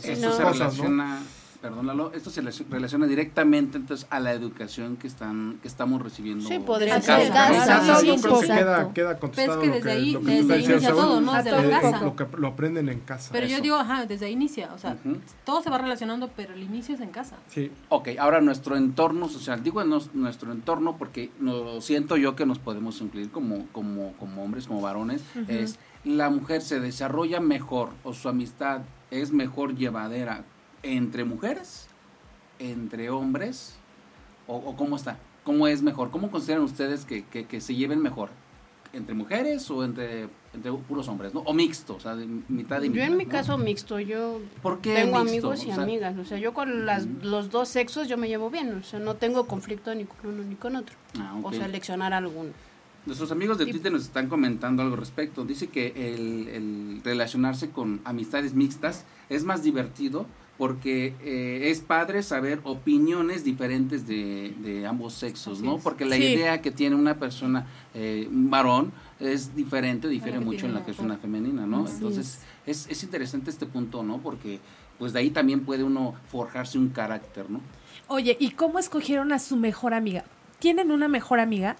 Speaker 3: ponen a
Speaker 7: se
Speaker 3: cosas, ¿no?
Speaker 7: Perdón Lalo, esto se relaciona- relaciona directamente entonces a la educación que están que estamos recibiendo.
Speaker 6: Sí, podría ser.
Speaker 7: casa,
Speaker 3: que queda, queda contestado
Speaker 4: que
Speaker 3: lo
Speaker 4: desde
Speaker 3: que,
Speaker 4: ahí-
Speaker 3: lo que
Speaker 4: desde ahí inicia todo, ¿no?
Speaker 2: Desde
Speaker 3: eh,
Speaker 2: la
Speaker 3: lo-
Speaker 2: casa.
Speaker 3: Lo, que lo aprenden en casa.
Speaker 4: Pero
Speaker 7: Eso.
Speaker 4: yo digo, ajá, desde ahí inicia, o sea, todo se va relacionando, pero el inicio es en casa.
Speaker 3: Sí,
Speaker 7: Ok, ahora nuestro entorno social, digo nuestro entorno porque no, siento yo que nos podemos incluir como, como, como hombres, como varones, es la mujer se desarrolla mejor o su amistad es mejor llevadera entre mujeres, entre hombres, o, o cómo está, cómo es mejor, cómo consideran ustedes que, que, que se lleven mejor, entre mujeres o entre, entre puros hombres, ¿no? O mixto, o sea, de mitad y
Speaker 6: Yo en mi
Speaker 7: ¿no?
Speaker 6: caso mixto, yo
Speaker 7: ¿Por qué
Speaker 6: tengo
Speaker 7: mixto?
Speaker 6: amigos y
Speaker 7: O sea,
Speaker 6: amigas, o sea, yo con las, los dos sexos yo me llevo bien, o sea, no tengo conflicto ni con uno ni con otro,
Speaker 7: ah,
Speaker 6: o
Speaker 7: ok.
Speaker 6: seleccionar alguno.
Speaker 7: Nuestros amigos de Twitter nos están comentando algo al respecto. Dice que el, el relacionarse con amistades mixtas es más divertido porque eh, es padre saber opiniones diferentes de, de ambos sexos,
Speaker 4: Así
Speaker 7: ¿no?
Speaker 4: es.
Speaker 7: Porque la
Speaker 2: Sí.
Speaker 7: idea que tiene una persona, eh, un varón, es diferente, difiere mucho en la
Speaker 4: una
Speaker 7: que es una femenina, ¿no?
Speaker 5: Así
Speaker 7: Entonces, es. Es, interesante este punto, ¿no? Porque pues de ahí también puede uno forjarse un carácter, ¿no?
Speaker 2: Oye, ¿y cómo escogieron a su mejor amiga? ¿Tienen una mejor amiga?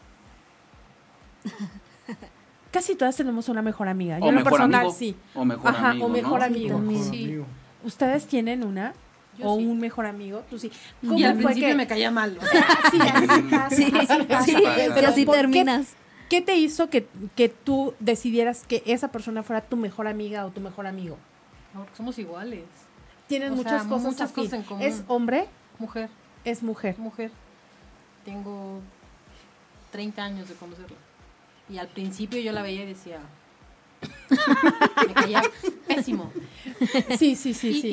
Speaker 2: Casi todas tenemos una mejor amiga. Yo
Speaker 7: O
Speaker 2: en lo
Speaker 7: mejor
Speaker 2: personal
Speaker 7: amigo.
Speaker 2: sí.
Speaker 7: O mejor
Speaker 2: Ajá,
Speaker 7: amigo,
Speaker 2: o mejor amigo.
Speaker 4: Sí.
Speaker 2: ¿Ustedes tienen una?
Speaker 4: Yo
Speaker 2: ¿O
Speaker 4: sí.
Speaker 2: un mejor amigo? Tú sí.
Speaker 4: Y al
Speaker 2: fue
Speaker 4: principio
Speaker 2: que-
Speaker 4: me caía mal. o sea,
Speaker 2: Sí, pasa,
Speaker 5: Sí,
Speaker 2: pasa.
Speaker 5: sí,
Speaker 7: pasa.
Speaker 5: y así
Speaker 2: ¿Por qué-
Speaker 5: terminas.
Speaker 2: ¿Qué te hizo que, que tú decidieras que esa persona fuera tu mejor amiga o tu mejor amigo?
Speaker 4: no, porque somos iguales.
Speaker 2: Tienen
Speaker 4: O
Speaker 2: muchas
Speaker 4: sea,
Speaker 2: cosas
Speaker 4: muchas cosas en común.
Speaker 2: ¿Es hombre?
Speaker 4: Mujer,
Speaker 2: Es mujer.
Speaker 4: mujer. Tengo 30 años de conocerla. Y al principio yo la veía y decía. Me caía pésimo.
Speaker 2: Sí, sí, sí,
Speaker 4: y,
Speaker 2: sí.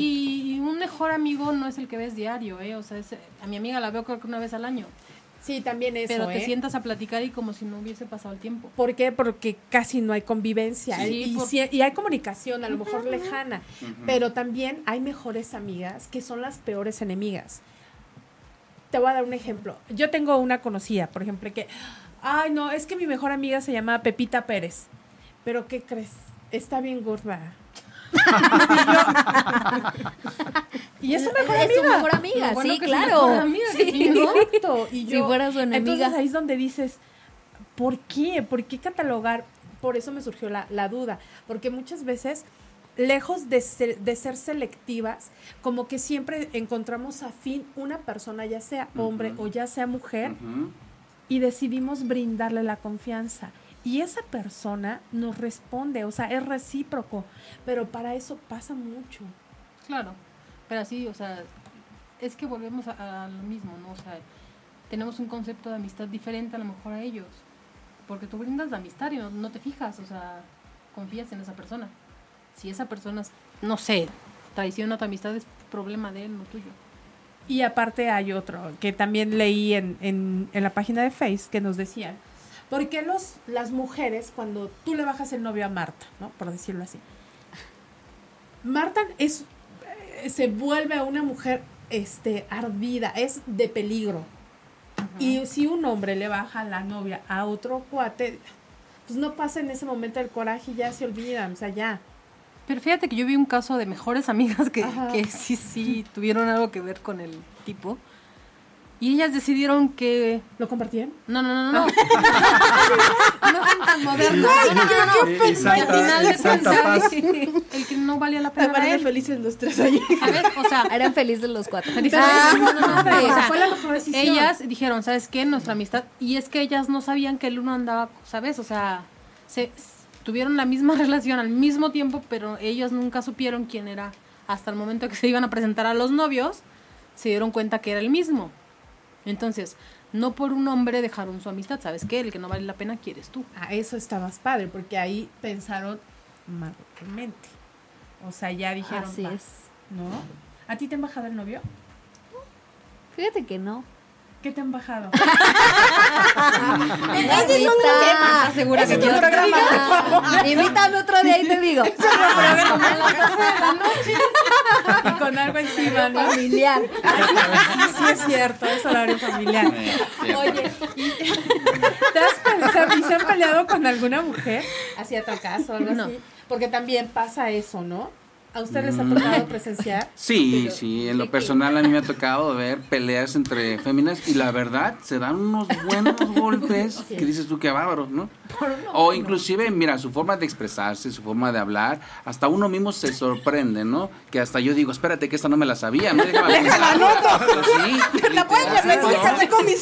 Speaker 4: y un mejor amigo no es el que ves diario, ¿eh? O sea, es- a mi amiga la veo creo que una vez al año.
Speaker 2: Sí, también eso,
Speaker 4: pero te
Speaker 2: ¿eh?
Speaker 4: sientas a platicar y como si no hubiese pasado el tiempo.
Speaker 2: ¿Por qué? Porque casi no hay convivencia
Speaker 4: Sí,
Speaker 2: y,
Speaker 4: por-
Speaker 2: sí- y hay comunicación, a lo mejor lejana, pero también hay mejores amigas que son las peores enemigas. Te voy a dar un ejemplo. Yo tengo una conocida, por ejemplo, que, ay, no, es que mi mejor amiga se llama Pepita Pérez. Pero ¿qué crees? Está bien gorda. Y es su mejor
Speaker 5: es su
Speaker 2: amiga.
Speaker 5: mejor amiga,
Speaker 4: bueno
Speaker 5: sí, claro.
Speaker 4: mejor amiga,
Speaker 5: Sí.
Speaker 2: Y
Speaker 5: Si
Speaker 2: yo,
Speaker 5: fuera su enemiga.
Speaker 2: Entonces ahí es donde dices, ¿por qué? ¿Por qué catalogar? Por eso me surgió la, la duda. Porque muchas veces, lejos de ser, de ser selectivas, como que siempre encontramos afín una persona, ya sea hombre o ya sea mujer, y decidimos brindarle la confianza. Y esa persona nos responde, o sea, es recíproco. Pero para eso pasa mucho.
Speaker 4: Claro, pero así, o sea, es que volvemos a, a lo mismo, ¿no? O sea, tenemos un concepto de amistad diferente a lo mejor a ellos. Porque tú brindas la amistad y no, no te fijas, o sea, confías en esa persona. Si esa persona, no sé, traiciona tu amistad, es problema de él, no tuyo.
Speaker 2: Y aparte hay otro que también leí en, en, en la página de Face que nos decían, ¿por qué los, las mujeres cuando tú le bajas el novio a Marta, ¿no? por decirlo así? Marta es, eh, se vuelve una mujer este, ardida, es de peligro. Y si un hombre le baja la novia a otro cuate, pues no pasa en ese momento el coraje y ya se olvidan, o sea, ya.
Speaker 4: Pero fíjate que yo vi un caso de mejores amigas que,
Speaker 2: Ajá.
Speaker 4: que sí, sí, tuvieron algo que ver con el tipo. Y ellas decidieron que...
Speaker 2: ¿Lo compartían?
Speaker 4: No, no, no, no. no son tan modernas. No, no, no, no.
Speaker 3: Santa-
Speaker 4: al final de
Speaker 3: Paz.
Speaker 4: el que no valía la pena
Speaker 6: Me
Speaker 4: era
Speaker 6: parece
Speaker 4: él.
Speaker 6: felices los tres allí.
Speaker 4: ¿Sabes? O sea,
Speaker 5: Eran felices los cuatro.
Speaker 4: Ah, no, no, no, pero, o sea,
Speaker 2: fue la mejor decisión.
Speaker 4: ellas dijeron, ¿sabes qué? Nuestra amistad. Y es que ellas no sabían que el uno andaba, ¿sabes? O sea, se, tuvieron la misma relación al mismo tiempo, pero ellos nunca supieron quién era. Hasta el momento que se iban a presentar a los novios, se dieron cuenta que era el mismo. Entonces, no por un hombre dejaron su amistad, ¿sabes qué? El que no vale la pena quieres tú.
Speaker 2: Ah, eso está más padre, porque ahí pensaron maduramente. O sea, ya dijeron,
Speaker 5: Así es.
Speaker 2: ¿no? ¿A ti te han bajado el novio?
Speaker 5: Fíjate que no.
Speaker 2: ¿Qué te han bajado?
Speaker 5: Ese es otro tema.
Speaker 4: ¿Estás segura
Speaker 5: Ese
Speaker 4: que
Speaker 5: es
Speaker 4: que
Speaker 5: programa. Invítame otro día y te digo.
Speaker 2: y con algo encima, ¿no?
Speaker 5: Familiar.
Speaker 2: Sí, sí es cierto, es horario familiar. Oye, ¿y ¿te has pensado y se han peleado con alguna mujer? ¿Hacia tu caso o algo
Speaker 4: No.
Speaker 2: así? Porque también pasa eso, ¿no? ¿A ustedes les ha
Speaker 7: Mm.
Speaker 2: tocado presenciar?
Speaker 7: Sí, sí, en lo personal a mí me ha tocado ver peleas entre féminas y la verdad se dan unos buenos golpes que dices tú qué bárbaro, ¿no? O inclusive, mira, su forma de expresarse, su forma de hablar, hasta uno mismo se sorprende, ¿no? Que hasta yo digo, espérate que esta no me la sabía, ¿no? Déjame apuntar. Sí,
Speaker 6: La puedes con mis.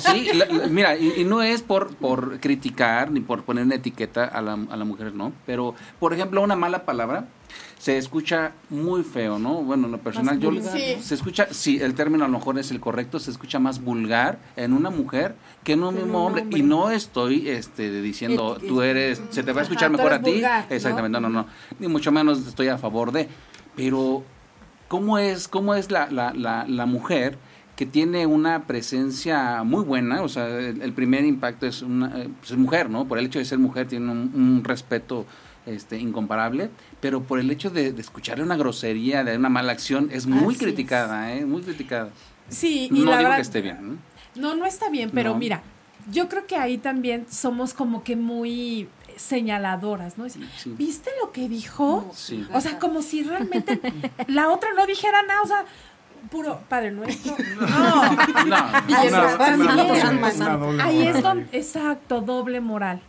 Speaker 7: Sí, la- la- mira, y, y no es por, por criticar ni por poner una etiqueta a la, a la mujer, ¿no? Pero, por ejemplo, una mala palabra se escucha muy feo, ¿no? Bueno, en lo personal, yo
Speaker 6: Sí.
Speaker 7: se escucha, sí, el término a lo mejor es el correcto, se escucha más vulgar en una mujer que en un
Speaker 2: Que
Speaker 7: mismo hombre.
Speaker 2: hombre.
Speaker 7: Y no estoy este, diciendo, tú eres, se te va a escuchar mejor a ti. Exactamente, no, no, no, ni mucho menos estoy a favor de. Pero, ¿cómo es, cómo es la, la, la, la mujer? Que tiene una presencia muy buena, o sea, el, el primer impacto es una eh, pues, es mujer, ¿no? Por el hecho de ser mujer tiene un, un respeto este, incomparable, pero por el hecho de, de escucharle una grosería, de una mala acción, es muy
Speaker 2: Así
Speaker 7: criticada, ¿eh? Muy criticada.
Speaker 2: Sí, y
Speaker 7: no
Speaker 2: la
Speaker 7: digo
Speaker 2: verdad,
Speaker 7: que esté bien, ¿no?
Speaker 2: No, no está bien, pero
Speaker 7: No.
Speaker 2: mira, yo creo que ahí también somos como que muy señaladoras, ¿no? Es,
Speaker 7: Sí.
Speaker 2: ¿Viste lo que dijo?
Speaker 7: Sí.
Speaker 2: O sea, como si realmente la otra no dijera nada, o sea, puro Padre Nuestro. No.
Speaker 7: No,
Speaker 2: Y Ahí es donde, exacto, doble moral.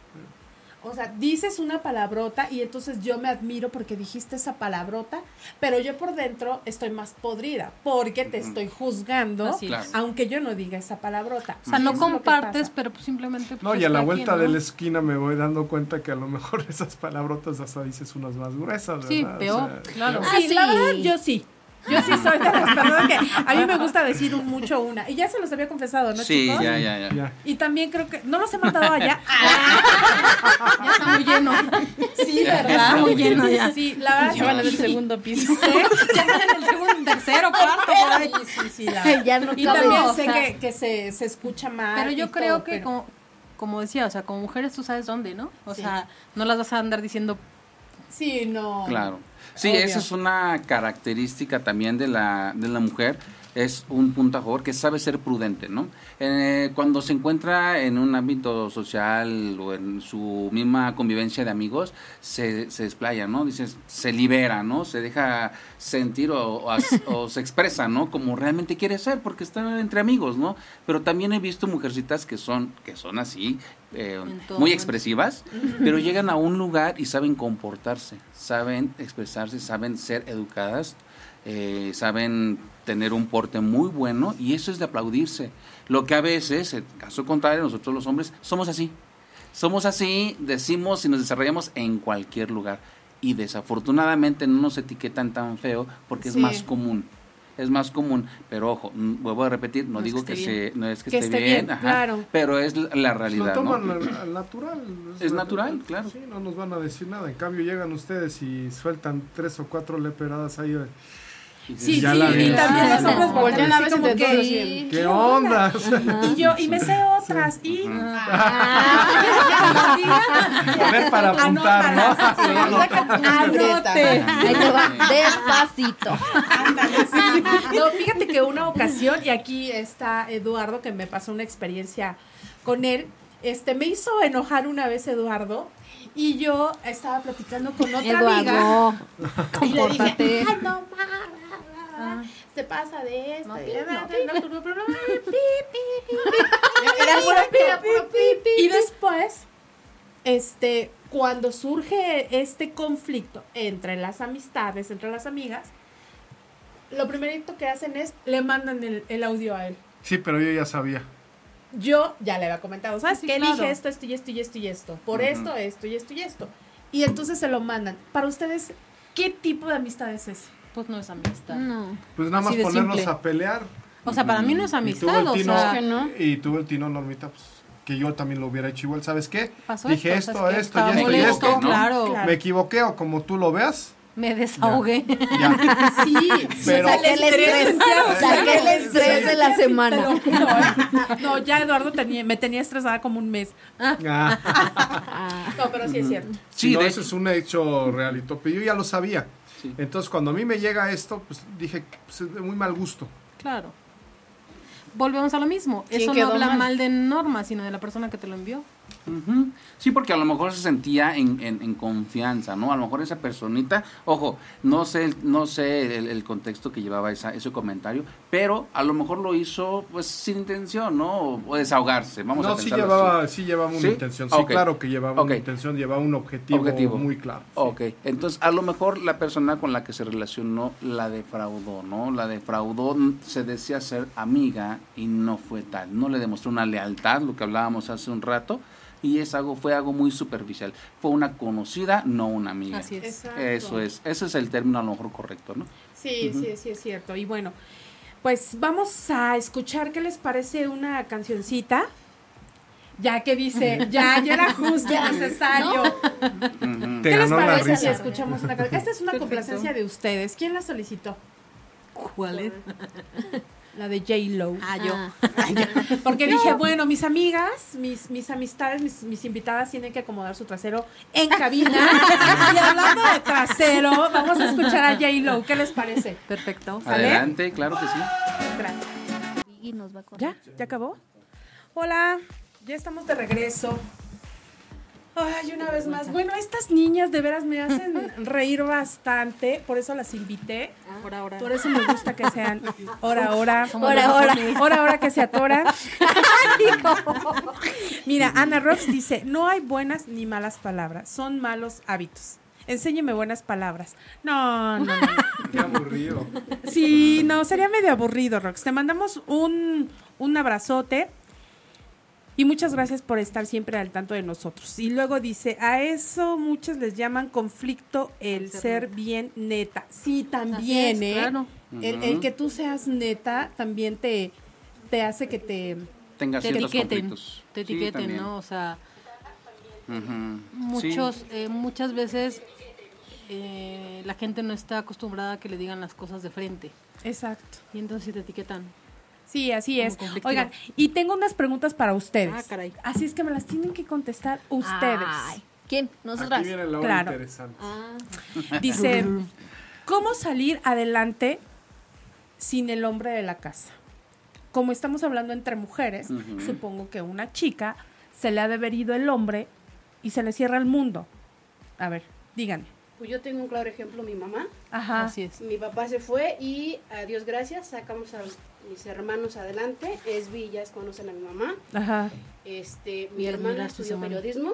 Speaker 2: O sea, dices una palabrota y entonces yo me admiro porque dijiste esa palabrota, pero yo por dentro estoy más podrida porque te estoy juzgando,
Speaker 4: Así es.
Speaker 7: Claro.
Speaker 2: aunque yo no diga esa palabrota.
Speaker 4: O sea,
Speaker 2: Y
Speaker 4: no compartes, pero pues simplemente... pues,
Speaker 3: No, y
Speaker 4: es
Speaker 3: a la vuelta de la esquina me voy dando cuenta que a lo mejor esas palabrotas hasta dices unas más gruesas,
Speaker 4: Sí,
Speaker 3: ¿verdad? O
Speaker 4: peor,
Speaker 3: sea,
Speaker 4: claro.
Speaker 5: Ah,
Speaker 2: Sí, la
Speaker 5: sí.
Speaker 2: verdad, yo sí. Yo sí soy de las personas que a mí me gusta decir un mucho una. Y ya se los había confesado, ¿no,
Speaker 7: Sí,
Speaker 2: chicos?
Speaker 7: ya, ya, ya.
Speaker 3: ya.
Speaker 2: Y también creo que. ¿No los he mandado allá?
Speaker 4: Ya está muy lleno.
Speaker 2: sí, ¿verdad?
Speaker 4: Está muy lleno ya.
Speaker 2: Sí, la verdad.
Speaker 6: Ya van
Speaker 2: sí.
Speaker 6: en el segundo piso.
Speaker 4: Ya están en el segundo, tercero, cuarto, por ahí.
Speaker 2: Sí, sí, sí, la verdad.
Speaker 5: Ya no
Speaker 2: Y
Speaker 5: cabe.
Speaker 2: también
Speaker 4: o
Speaker 2: sé
Speaker 4: sea,
Speaker 2: que, que se, se escucha mal.
Speaker 4: Pero yo creo
Speaker 2: todo,
Speaker 4: que,
Speaker 2: pero-
Speaker 4: como, como decía, o sea, como mujeres tú sabes dónde, ¿no? O
Speaker 2: Sí.
Speaker 4: sea, no las vas a andar diciendo
Speaker 2: Sí, no.
Speaker 7: Claro. Sí,
Speaker 2: Obvio.
Speaker 7: esa es una característica también de la, de la mujer, es un punto a favor que sabe ser prudente, ¿no? Eh, cuando se encuentra en un ámbito social o en su misma convivencia de amigos, se, se desplaya, ¿no? Dices, se libera, ¿no? Se deja sentir o, o se expresa, ¿no? Como realmente quiere ser, porque está entre amigos, ¿no? Pero también he visto mujercitas que son, que son así, eh, muy expresivas, pero llegan a un lugar y saben comportarse, saben expresarse, saben ser educadas, eh, saben tener un porte muy bueno y eso es de aplaudirse. Lo que a veces, en caso contrario, nosotros los hombres somos así. Somos así, decimos y nos desarrollamos en cualquier lugar. Y desafortunadamente no nos etiquetan tan feo porque
Speaker 2: Sí.
Speaker 7: es más común. Es más común, pero ojo, mm, vuelvo a repetir, no,
Speaker 4: No es
Speaker 7: digo
Speaker 4: que
Speaker 7: se, no es que,
Speaker 2: Que
Speaker 7: esté,
Speaker 2: esté
Speaker 7: bien,
Speaker 2: bien,
Speaker 7: ajá,
Speaker 2: claro.
Speaker 7: pero es la, la
Speaker 3: Lo
Speaker 7: realidad.
Speaker 3: toman
Speaker 7: ¿no?
Speaker 3: al- al natural.
Speaker 7: Es natural, claro.
Speaker 3: Sí, no nos van a decir nada. En cambio, llegan ustedes y sueltan tres o cuatro leperadas ahí.
Speaker 2: Sí,
Speaker 3: Ya
Speaker 2: sí,
Speaker 3: la
Speaker 2: y
Speaker 3: vi.
Speaker 2: también los
Speaker 3: No.
Speaker 2: hombres voltean
Speaker 6: Voltean a veces de
Speaker 2: que...
Speaker 3: ¿Qué onda?
Speaker 2: Y yo, y me sé otras, y...
Speaker 3: A ver, para apuntar, ¿no?
Speaker 2: Anote.
Speaker 5: Ahí te va, despacito.
Speaker 2: No, fíjate que una ocasión, y aquí está Eduardo, que me pasó una experiencia con él, este, me hizo enojar una vez Eduardo, y yo estaba platicando con otra amiga,
Speaker 5: Eduardo,
Speaker 2: y le dije, ay, no, ma, se pasa de esto,
Speaker 5: No,
Speaker 2: y, después, este, cuando surge este conflicto entre las amistades, entre las amigas, lo primerito que hacen es le mandan el, el audio a él.
Speaker 3: Sí, pero yo ya sabía.
Speaker 2: Yo ya le había comentado, ¿sabes
Speaker 4: Sí,
Speaker 2: qué?
Speaker 4: claro.
Speaker 2: Dije esto, esto y esto y esto y esto. Por esto, esto y esto y esto. Y entonces se lo mandan. Para ustedes, ¿qué tipo de amistad es ese?
Speaker 4: Pues no es amistad.
Speaker 5: No.
Speaker 3: Pues nada más
Speaker 4: Así
Speaker 3: ponernos
Speaker 4: simple.
Speaker 3: a pelear.
Speaker 4: O sea, para mí no es amistad, o
Speaker 3: tino,
Speaker 4: sea,
Speaker 6: que no.
Speaker 3: y tuvo el tino Normita, pues, que yo también lo hubiera hecho igual. ¿Sabes qué?
Speaker 4: pasó
Speaker 3: Dije
Speaker 4: esto,
Speaker 3: esto, esto,
Speaker 4: Estaba
Speaker 3: y esto, y esto.
Speaker 4: claro.
Speaker 2: Claro.
Speaker 3: Me equivoqué o como tú lo veas.
Speaker 4: Me desahogué.
Speaker 3: Ya.
Speaker 2: Sí,
Speaker 3: Pero-
Speaker 5: Saqué el estrés, saqué el estrés de la semana.
Speaker 2: No, ya Eduardo tenía, me tenía estresada como un mes.
Speaker 3: Ah.
Speaker 2: No, pero sí es cierto.
Speaker 7: Sí,
Speaker 3: no,
Speaker 7: de
Speaker 3: eso es un hecho real y tope. Yo ya lo sabía.
Speaker 7: Sí.
Speaker 3: Entonces, cuando a mí me llega esto, pues dije, pues, es de muy mal gusto.
Speaker 4: Claro. Volvemos a lo mismo.
Speaker 6: ¿Quién
Speaker 4: Eso no habla
Speaker 6: mal?
Speaker 4: mal de Norma, sino de la persona que te lo envió.
Speaker 7: Ujú. Sí, porque a lo mejor se sentía en, en- en confianza, ¿no? A lo mejor esa personita, ojo, no sé, no sé el, el contexto que llevaba esa, ese comentario, pero a lo mejor lo hizo pues sin intención, ¿no? O, o desahogarse, vamos a
Speaker 3: no, sí
Speaker 7: pensarlo
Speaker 3: llevaba,
Speaker 7: así.
Speaker 3: sí llevaba una
Speaker 7: ¿Sí?
Speaker 3: intención. Sí, claro que llevaba una intención, llevaba un objetivo,
Speaker 7: Objetivo.
Speaker 3: muy claro.
Speaker 7: Ok, entonces a lo mejor la persona con la que se relacionó la defraudó, ¿no? La defraudó, se decía ser amiga y no fue tal. No le demostró una lealtad, lo que hablábamos hace un rato, y es algo, fue algo muy superficial. Fue una conocida, no una amiga.
Speaker 4: Así es.
Speaker 2: Exacto.
Speaker 7: Eso es, ese es el término a lo mejor correcto, ¿no?
Speaker 2: Sí, sí, sí, es cierto. Y bueno, pues vamos a escuchar qué les parece una cancioncita. Ya que dice, ya, ya era justo, necesario. ¿Qué les parece si escuchamos una canción? Esta es una
Speaker 4: Perfecto.
Speaker 2: complacencia de ustedes. ¿Quién la solicitó?
Speaker 4: ¿Cuál es?
Speaker 2: La de J-Lo.
Speaker 4: Ah, yo.
Speaker 5: Ah,
Speaker 2: Porque dije, bueno, mis amigas, mis, mis amistades, mis, mis invitadas tienen que acomodar su trasero en cabina. y hablando de trasero, vamos a escuchar a J-Lo. ¿Qué les parece?
Speaker 4: Perfecto.
Speaker 2: ¿Sale?
Speaker 7: Adelante, claro que sí.
Speaker 2: Gracias.
Speaker 5: y nos va a.
Speaker 2: ¿Ya? ¿Ya acabó? Hola, ya estamos de regreso. Ay, una vez más. Bueno, estas niñas de veras me hacen reír bastante, por eso las invité.
Speaker 4: Por ahora.
Speaker 2: Por eso me gusta que sean hora, hora,
Speaker 5: Hora, hora.
Speaker 2: hora, hora que se atoran. Mira, Ana Rox dice, no hay buenas ni malas palabras, son malos hábitos. Enséñeme buenas palabras. No, no, no.
Speaker 3: Qué aburrido.
Speaker 2: Sí, no, sería medio aburrido, Rox. Te mandamos un, un abrazote y muchas gracias por estar siempre al tanto de nosotros. Y luego dice, a eso muchos les llaman conflicto el ser bien neta. Sí, también,
Speaker 4: es,
Speaker 2: ¿eh?
Speaker 4: claro.
Speaker 2: El, el que tú seas neta también te, te hace que te...
Speaker 7: Tenga
Speaker 4: Te
Speaker 7: ciertos
Speaker 4: etiqueten.
Speaker 7: conflictos.
Speaker 4: Te etiqueten. ¿no? O sea, muchos,
Speaker 7: Sí.
Speaker 4: eh, muchas veces eh, la gente no está acostumbrada a que le digan las cosas de frente.
Speaker 2: Exacto.
Speaker 4: Y entonces sí te etiquetan.
Speaker 2: Sí, así es. Oigan, y tengo unas preguntas para ustedes.
Speaker 4: Ah, caray.
Speaker 2: Así es que me las tienen que contestar ustedes.
Speaker 5: Ay, ¿Quién? Nosotras.
Speaker 3: Aquí viene la hora
Speaker 2: Claro.
Speaker 3: interesante.
Speaker 5: Ah,
Speaker 2: Dice, ¿cómo salir adelante sin el hombre de la casa. Como estamos hablando entre mujeres, supongo que una chica se le ha de haber ido el hombre y se le cierra el mundo. A ver, díganme.
Speaker 6: Pues yo tengo un claro ejemplo, mi mamá.
Speaker 2: Ajá.
Speaker 4: Así es.
Speaker 6: Mi papá se fue y a Dios gracias sacamos a mis hermanos adelante. Es Villas, conocen a mi mamá.
Speaker 2: Ajá.
Speaker 6: Este, mi hermana estudió periodismo.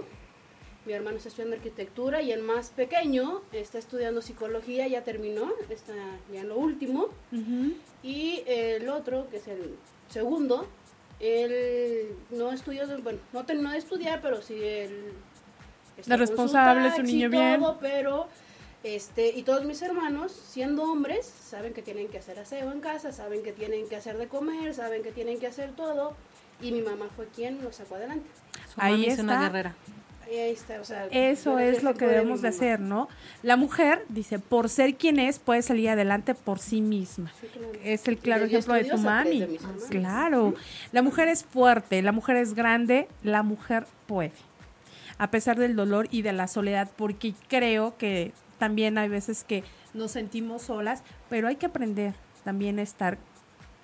Speaker 6: Mi hermano está estudiando arquitectura y el más pequeño está estudiando psicología, ya terminó, está ya en lo último. Y el otro, que es el segundo, él no estudió, bueno, no terminó de estudiar, pero sí él su
Speaker 2: responsable, es un niño bien.
Speaker 6: todo, pero este y todos mis hermanos, siendo hombres, saben que tienen que hacer aseo en casa, saben que tienen que hacer de comer, saben que tienen que hacer todo y mi mamá fue quien los sacó adelante.
Speaker 4: Su
Speaker 2: Ahí
Speaker 4: mami es una
Speaker 2: está.
Speaker 4: guerrera.
Speaker 6: Y ahí está, o sea,
Speaker 2: Eso es lo que debemos de hacer, ¿no? La mujer, dice, por ser quien es, puede salir adelante por sí misma.
Speaker 6: Sí, claro.
Speaker 2: Es el claro ejemplo de tu
Speaker 6: pues,
Speaker 2: mami.
Speaker 6: de hermanos.
Speaker 2: Claro. La mujer es fuerte, la mujer es grande, la mujer puede. A pesar del dolor y de la soledad, porque creo que también hay veces que nos sentimos solas, pero hay que aprender también a estar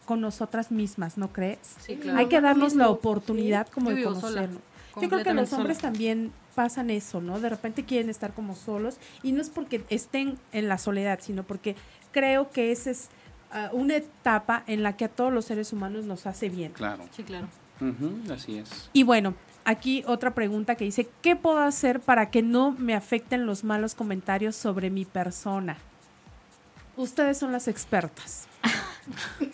Speaker 2: con nosotras mismas, ¿no crees?
Speaker 4: Sí, claro.
Speaker 2: Hay que darnos la oportunidad como
Speaker 4: Yo
Speaker 2: de conocernos. Yo creo que los hombres
Speaker 4: sola.
Speaker 2: también pasan eso, ¿no? De repente quieren estar como solos y no es porque estén en la soledad, sino porque creo que esa es ah, una etapa en la que a todos los seres humanos nos hace bien.
Speaker 7: Claro.
Speaker 4: Sí, claro.
Speaker 7: Así es.
Speaker 2: Y bueno, aquí otra pregunta que dice, ¿qué puedo hacer para que no me afecten los malos comentarios sobre mi persona? Ustedes son las expertas.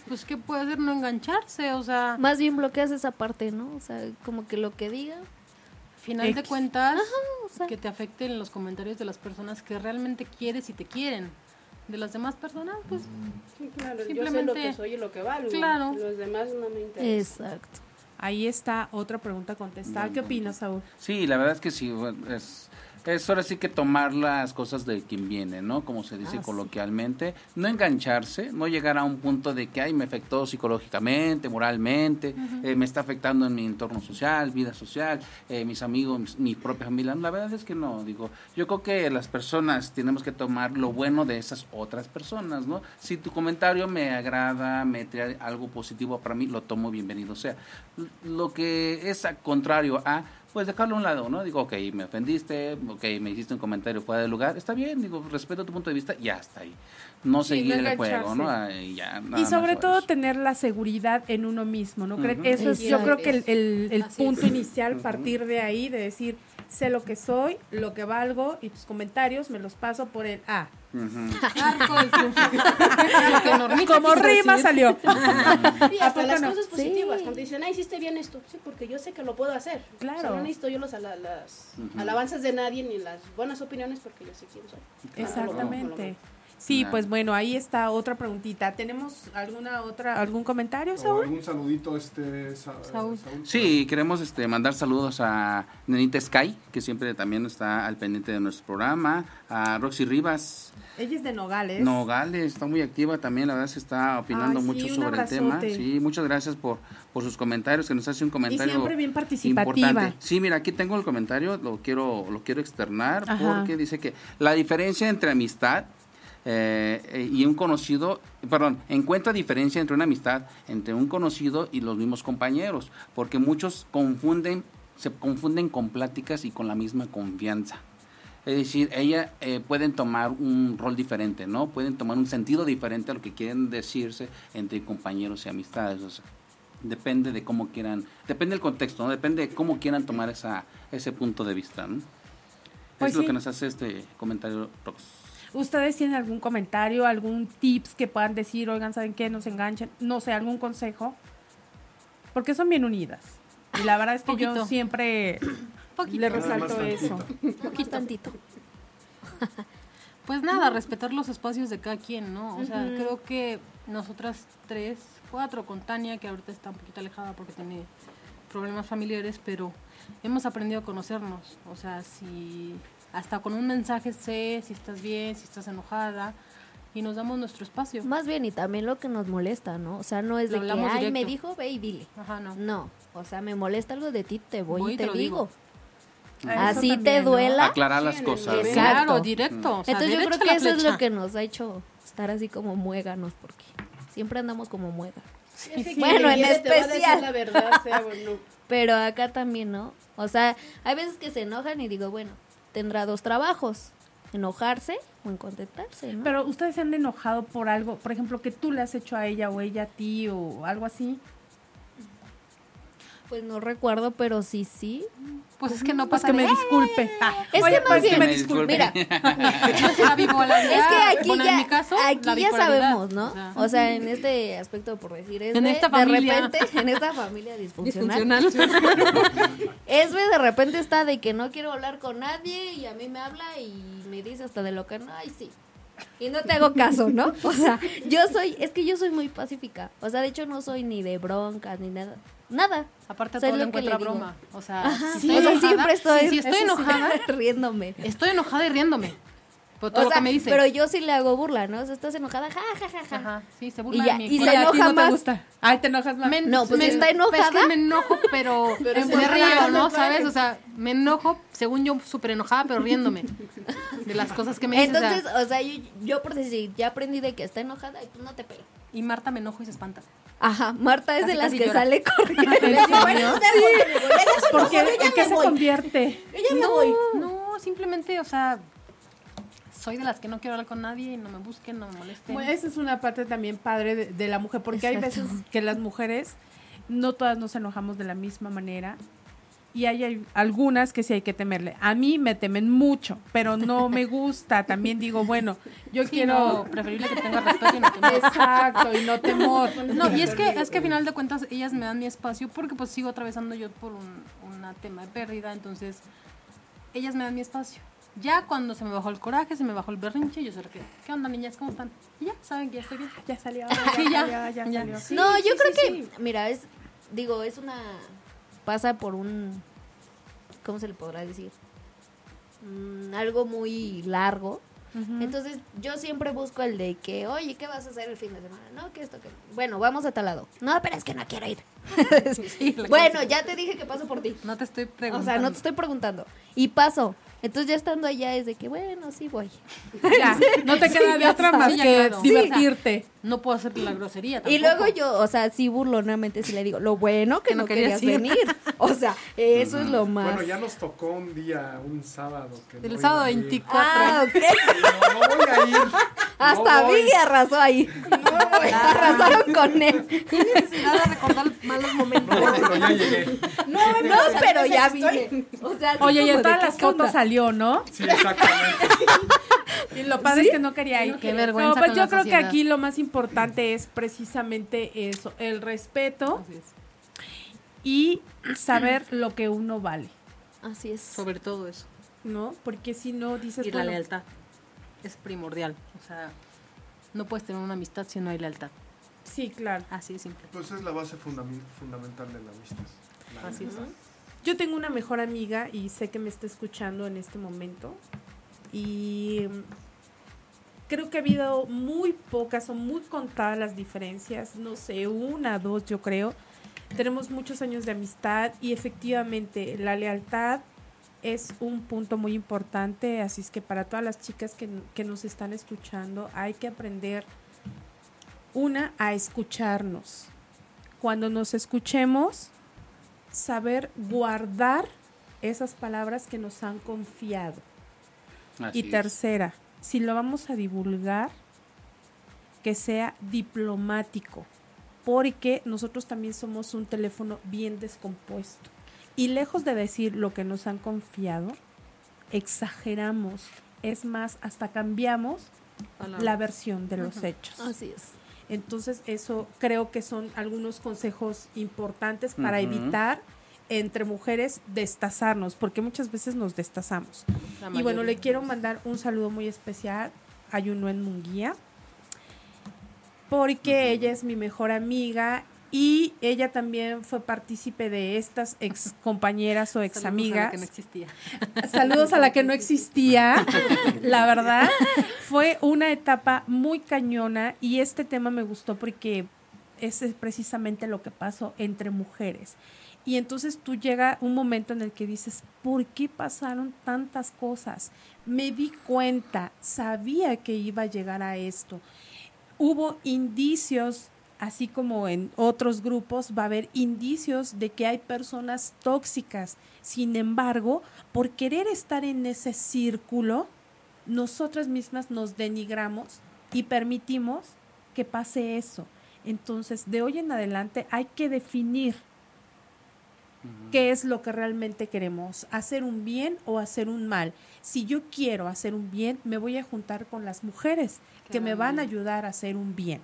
Speaker 4: Pues, ¿qué puede hacer? No engancharse, o sea,
Speaker 5: Más bien bloqueas esa parte, ¿no? O sea, como que lo que diga.
Speaker 4: final de cuentas,
Speaker 5: o sea.
Speaker 4: que te afecten los comentarios de las personas que realmente quieres y te quieren. De las demás personas, pues,
Speaker 6: Sí, claro, yo sé
Speaker 4: Simplemente-
Speaker 6: lo que soy y lo que valgo.
Speaker 4: Claro.
Speaker 6: Los demás no me interesan.
Speaker 5: Exacto.
Speaker 2: Ahí está otra pregunta contestada. ¿Qué opinas, Saúl?
Speaker 7: Sí, la verdad es que sí, es, es ahora sí que tomar las cosas de quien viene, ¿no? Como se dice
Speaker 2: Ah, sí.
Speaker 7: coloquialmente, no engancharse, no llegar a un punto de que, ay, me afectó psicológicamente, moralmente, eh, me está afectando en mi entorno social, vida social, eh, mis amigos, mis- mi propia familia. La verdad es que no, digo, yo creo que las personas tenemos que tomar lo bueno de esas otras personas, ¿no? Si tu comentario me agrada, me trae algo positivo para mí, lo tomo bienvenido sea. Lo que es a contrario a, pues dejarlo a un lado, ¿no? Digo, ok, me ofendiste, ok, me hiciste un comentario fuera de lugar, está bien, digo, respeto tu punto de vista, ya está ahí. No
Speaker 2: Sí,
Speaker 7: seguir
Speaker 2: no
Speaker 7: el juego, ¿no? ya,
Speaker 2: y sobre todo
Speaker 7: eso.
Speaker 2: tener la seguridad en uno mismo, ¿no crees?
Speaker 7: Ujú.
Speaker 2: Eso es, yo creo que el, el- el
Speaker 4: Así es.
Speaker 2: punto inicial, partir de ahí, de decir, sé lo que soy, lo que valgo, y tus comentarios me los paso por el A.
Speaker 4: Normita
Speaker 2: Como rima
Speaker 4: decir.
Speaker 2: salió.
Speaker 6: Sí, hasta las
Speaker 2: no?
Speaker 6: cosas positivas.
Speaker 5: Sí.
Speaker 6: Cuando dicen, ay, hiciste bien esto. Sí, porque yo sé que lo puedo hacer.
Speaker 2: Claro.
Speaker 6: O sea, no necesito yo los, ala- las alabanzas de nadie ni las buenas opiniones porque yo sé quién soy.
Speaker 2: Exactamente. Sí,
Speaker 7: Claro.
Speaker 2: pues bueno, ahí está otra preguntita. ¿Tenemos alguna otra, algún comentario,
Speaker 3: O
Speaker 2: Saúl?
Speaker 3: algún saludito, este, Sa-
Speaker 4: Saúl.
Speaker 7: Sí, queremos este, mandar saludos a Nenita Sky, que siempre también está al pendiente de nuestro programa, a Roxy Rivas,
Speaker 2: Ella es de Nogales.
Speaker 7: Nogales, está muy activa también, la verdad se está opinando
Speaker 2: Ay,
Speaker 7: mucho sobre el tema. Sí, muchas gracias por, por sus comentarios, que nos hace un
Speaker 2: Y
Speaker 7: comentario
Speaker 2: siempre bien participativa.
Speaker 7: importante. Sí, mira, aquí tengo el comentario, lo quiero, lo quiero externar,
Speaker 2: Ajá.
Speaker 7: porque dice que la diferencia entre amistad eh, y un conocido, perdón, encuentra diferencia entre una amistad entre un conocido y los mismos compañeros, porque muchos confunden, se confunden con pláticas y con la misma confianza. Es decir, ella eh, pueden tomar un rol diferente, ¿no? Pueden tomar un sentido diferente a lo que quieren decirse entre compañeros y amistades. O sea, depende de cómo quieran, depende del contexto, ¿no? Depende de cómo quieran tomar esa, ese punto de vista, ¿no?
Speaker 2: Pues
Speaker 7: es lo
Speaker 2: sí.
Speaker 7: que nos hace este comentario Rox.
Speaker 2: ¿Ustedes tienen algún comentario, algún tips que puedan decir, oigan, ¿saben qué? Nos enganchan, no sé, algún consejo? Porque son bien unidas. Y la verdad es que yo
Speaker 4: Poquito.
Speaker 2: siempre
Speaker 4: Poquito.
Speaker 2: le resalto eso.
Speaker 5: Más tantito.
Speaker 4: Pues nada, respetar los espacios de cada quien, ¿no? O sea, creo que nosotras tres, cuatro con Tania, que ahorita está un poquito alejada porque tiene problemas familiares, pero hemos aprendido a conocernos. O sea, si hasta con un mensaje sé si estás bien, si estás enojada, y nos damos nuestro espacio.
Speaker 5: Más bien, y también lo que nos molesta, ¿no? O sea, no es
Speaker 4: Lo
Speaker 5: de que, ay, me
Speaker 4: directo.
Speaker 5: dijo, ve y dile.
Speaker 4: Ajá, no.
Speaker 5: No, o sea, me molesta algo de ti, te voy,
Speaker 4: Voy
Speaker 5: y te,
Speaker 4: te lo
Speaker 5: digo.
Speaker 2: Eso
Speaker 5: Así
Speaker 2: también,
Speaker 5: te
Speaker 2: ¿no?
Speaker 5: duela.
Speaker 7: Aclarar
Speaker 6: Sí,
Speaker 7: las cosas.
Speaker 5: Exacto.
Speaker 4: Claro, directo. o sea,
Speaker 5: Entonces yo creo que eso es lo que nos ha hecho estar así como muéganos, porque Siempre andamos como muega.
Speaker 6: Es que
Speaker 5: Bueno, en especial.
Speaker 6: la verdad, sea.
Speaker 5: Pero acá también, ¿no? O sea, hay veces que se enojan y digo, bueno, tendrá dos trabajos. Enojarse o en contentarse, ¿no?
Speaker 2: Pero ustedes se han enojado por algo, por ejemplo, que tú le has hecho a ella o ella a ti o algo así.
Speaker 5: Pues no recuerdo, pero sí, sí.
Speaker 4: Pues es que no
Speaker 2: Pues
Speaker 4: pasa
Speaker 2: que me
Speaker 4: de-
Speaker 2: disculpe. Ah,
Speaker 5: Es
Speaker 2: oye,
Speaker 5: que más
Speaker 2: pues
Speaker 5: bien-
Speaker 2: me
Speaker 7: Me
Speaker 2: disculpe.
Speaker 5: Mira,
Speaker 4: la
Speaker 5: es que aquí
Speaker 4: bueno,
Speaker 5: ya,
Speaker 4: en mi caso,
Speaker 5: aquí ya sabemos, ¿no?
Speaker 4: O sea,
Speaker 5: O sea, en este aspecto, por decir, es
Speaker 4: En
Speaker 5: de,
Speaker 4: esta
Speaker 5: de
Speaker 4: familia.
Speaker 5: repente, en esta familia disfuncional,
Speaker 4: disfuncional.
Speaker 5: Esme de repente está de que no quiero hablar con nadie y a mí me habla y me dice hasta de lo que no, ay sí. Y no te hago caso, ¿no? O sea, yo soy, es que yo soy muy pacífica. O sea, de hecho no soy ni de broncas ni nada. Nada.
Speaker 4: Aparte
Speaker 5: sea,
Speaker 4: todo lo
Speaker 5: lo
Speaker 4: encuentra broma. O sea,
Speaker 5: Ajá,
Speaker 4: si
Speaker 5: sí,
Speaker 4: enojada,
Speaker 5: siempre estoy,
Speaker 4: si, estoy
Speaker 5: sí,
Speaker 4: enojada,
Speaker 5: riéndome.
Speaker 4: estoy enojada y riéndome. Por todo
Speaker 5: O
Speaker 4: lo
Speaker 5: sea,
Speaker 4: que me dice.
Speaker 5: pero yo sí le hago burla, ¿no? O sea, estás enojada, ja, ja, ja, ja.
Speaker 4: Ajá, sí, se burla
Speaker 5: Y ya,
Speaker 4: de mí.
Speaker 5: y se enoja
Speaker 2: no te
Speaker 5: más.
Speaker 2: gusta. Ay, te enojas más.
Speaker 4: Me-
Speaker 5: No, pues
Speaker 4: me-
Speaker 5: está enojada.
Speaker 4: es que me enojo, pero
Speaker 6: Pero
Speaker 4: me río, ¿no? ¿Sabes? O sea, me enojo, según yo, súper enojada, pero riéndome de las cosas que me dice.
Speaker 5: Entonces, o sea, yo, yo por decir, ya aprendí de que está enojada y pues no te pego.
Speaker 4: y Marta me enojo y se espanta.
Speaker 5: Ajá, Marta es
Speaker 4: Casi,
Speaker 5: de las que
Speaker 4: llora.
Speaker 5: sale corriendo.
Speaker 2: Porque ¿en qué se convierte?
Speaker 6: Yo ya me voy.
Speaker 4: No, simplemente, o sea, soy de las que no quiero hablar con nadie y no me busquen, no me molesten.
Speaker 2: Bueno, esa es una parte también padre de, de la mujer, porque hay veces que las mujeres no todas nos enojamos de la misma manera y hay, algunas que sí hay que temerle. A mí me temen mucho, pero no me gusta. También digo, bueno, yo
Speaker 4: Sí,
Speaker 2: quiero...
Speaker 4: no, preferible que tenga respeto y no temor.
Speaker 2: Exacto, y no temor.
Speaker 4: No, y es que, es que a final de cuentas ellas me dan mi espacio porque pues sigo atravesando yo por un una tema de pérdida, entonces ellas me dan mi espacio. Ya cuando se me bajó el coraje, se me bajó el berrinche, yo sé que, ¿qué onda niñas? ¿Cómo están? Y ya, saben que ya estoy bien.
Speaker 2: Ya salió.
Speaker 4: Sí, ya,
Speaker 2: ya, ya
Speaker 4: ya.
Speaker 2: salió.
Speaker 6: Sí,
Speaker 5: no,
Speaker 6: sí,
Speaker 5: yo
Speaker 6: sí,
Speaker 5: creo
Speaker 6: sí.
Speaker 5: que, mira, es, digo, es una, pasa por un, ¿cómo se le podrá decir? Mm, algo muy largo. Entonces, yo siempre busco el de que, oye, ¿qué vas a hacer el fin de semana? No, que esto, que... Bueno, vamos a tal lado. No, pero es que no quiero ir. bueno, ya te dije que paso por ti.
Speaker 4: No te estoy
Speaker 5: O
Speaker 4: preguntando.
Speaker 5: sea, no te estoy preguntando. Y paso. Entonces, ya estando allá es de que, bueno, sí voy.
Speaker 2: Ya, no te queda de otra más
Speaker 4: Sí,
Speaker 2: que divertirte.
Speaker 4: No puedo hacer la grosería
Speaker 5: Y
Speaker 4: tampoco.
Speaker 5: luego yo, o sea, sí burlo nuevamente si le digo, lo bueno que,
Speaker 4: Que no
Speaker 5: no querías
Speaker 4: querías ir.
Speaker 5: venir. O sea, eso es lo más.
Speaker 3: Bueno, ya nos tocó un día, un sábado. Que
Speaker 4: El
Speaker 3: no
Speaker 4: sábado
Speaker 3: iba a ir.
Speaker 4: 24.
Speaker 5: Ah, ok.
Speaker 3: Y No, no voy a ir.
Speaker 5: Hasta
Speaker 3: No voy.
Speaker 5: Billy arrasó ahí. Arrasaron con él.
Speaker 4: ¿Qué necesidad de recordar malos momentos?
Speaker 3: No, pero ya llegué.
Speaker 5: No, pero ya vine. O sea,
Speaker 2: Oye, y en todas
Speaker 5: ¿qué
Speaker 2: las fotos
Speaker 5: onda?
Speaker 2: salió, ¿no?
Speaker 3: Sí, exactamente.
Speaker 2: Y lo padre es que no quería ir.
Speaker 4: Qué vergüenza
Speaker 2: No, pues
Speaker 4: con
Speaker 2: yo
Speaker 4: la
Speaker 2: creo que
Speaker 4: sociedad.
Speaker 2: aquí lo más importante es precisamente eso, el respeto
Speaker 4: es.
Speaker 2: y saber lo que uno vale,
Speaker 5: Así es.
Speaker 4: Sobre todo eso.
Speaker 2: ¿no? Porque si no dices,
Speaker 4: Y la
Speaker 2: bueno,
Speaker 4: lealtad es primordial. O sea, no puedes tener una amistad si no hay lealtad.
Speaker 2: sí, claro.
Speaker 4: Así de simple.
Speaker 3: Pues es la base fundam- fundamental de la amistad. La
Speaker 4: Así es.
Speaker 2: Yo tengo una mejor amiga y sé que me está escuchando en este momento. Y mm, creo que ha habido muy pocas o muy contadas las diferencias. No sé, una, dos, yo creo. Tenemos muchos años de amistad y efectivamente la lealtad es un punto muy importante. Así es que para todas las chicas que, que nos están escuchando, hay que aprender, una, a escucharnos. Cuando nos escuchemos, saber guardar esas palabras que nos han confiado.
Speaker 7: Así
Speaker 2: y
Speaker 7: es.
Speaker 2: Si lo vamos a divulgar, que sea diplomático, porque nosotros también somos un teléfono bien descompuesto. Y lejos de decir lo que nos han confiado, exageramos. Es más, hasta cambiamos la versión de los hechos.
Speaker 5: Así es.
Speaker 2: Entonces, eso creo que son algunos consejos importantes para evitar entre mujeres destazarnos, porque muchas veces nos destazamos. Y bueno, le quiero mandar un saludo muy especial a Yunuen Munguía, porque ella es mi mejor amiga y ella también fue partícipe de estas ex compañeras o ex
Speaker 4: Saludos a la
Speaker 2: amigas.
Speaker 4: que no existía.
Speaker 2: Saludos a la que no existía, la verdad. Fue una etapa muy cañona y este tema me gustó porque es precisamente lo que pasó entre mujeres. Y entonces tú llega un momento en el que dices, ¿por qué pasaron tantas cosas? Me di cuenta, sabía que iba a llegar a esto. hubo indicios, así como en otros grupos, va a haber indicios de que hay personas tóxicas. Sin embargo, por querer estar en ese círculo, nosotras mismas nos denigramos y permitimos que pase eso. Entonces, de hoy en adelante hay que definir qué es lo que realmente queremos, hacer un bien o hacer un mal. Si yo quiero hacer un bien, me voy a juntar con las mujeres que me van a ayudar a hacer un bien.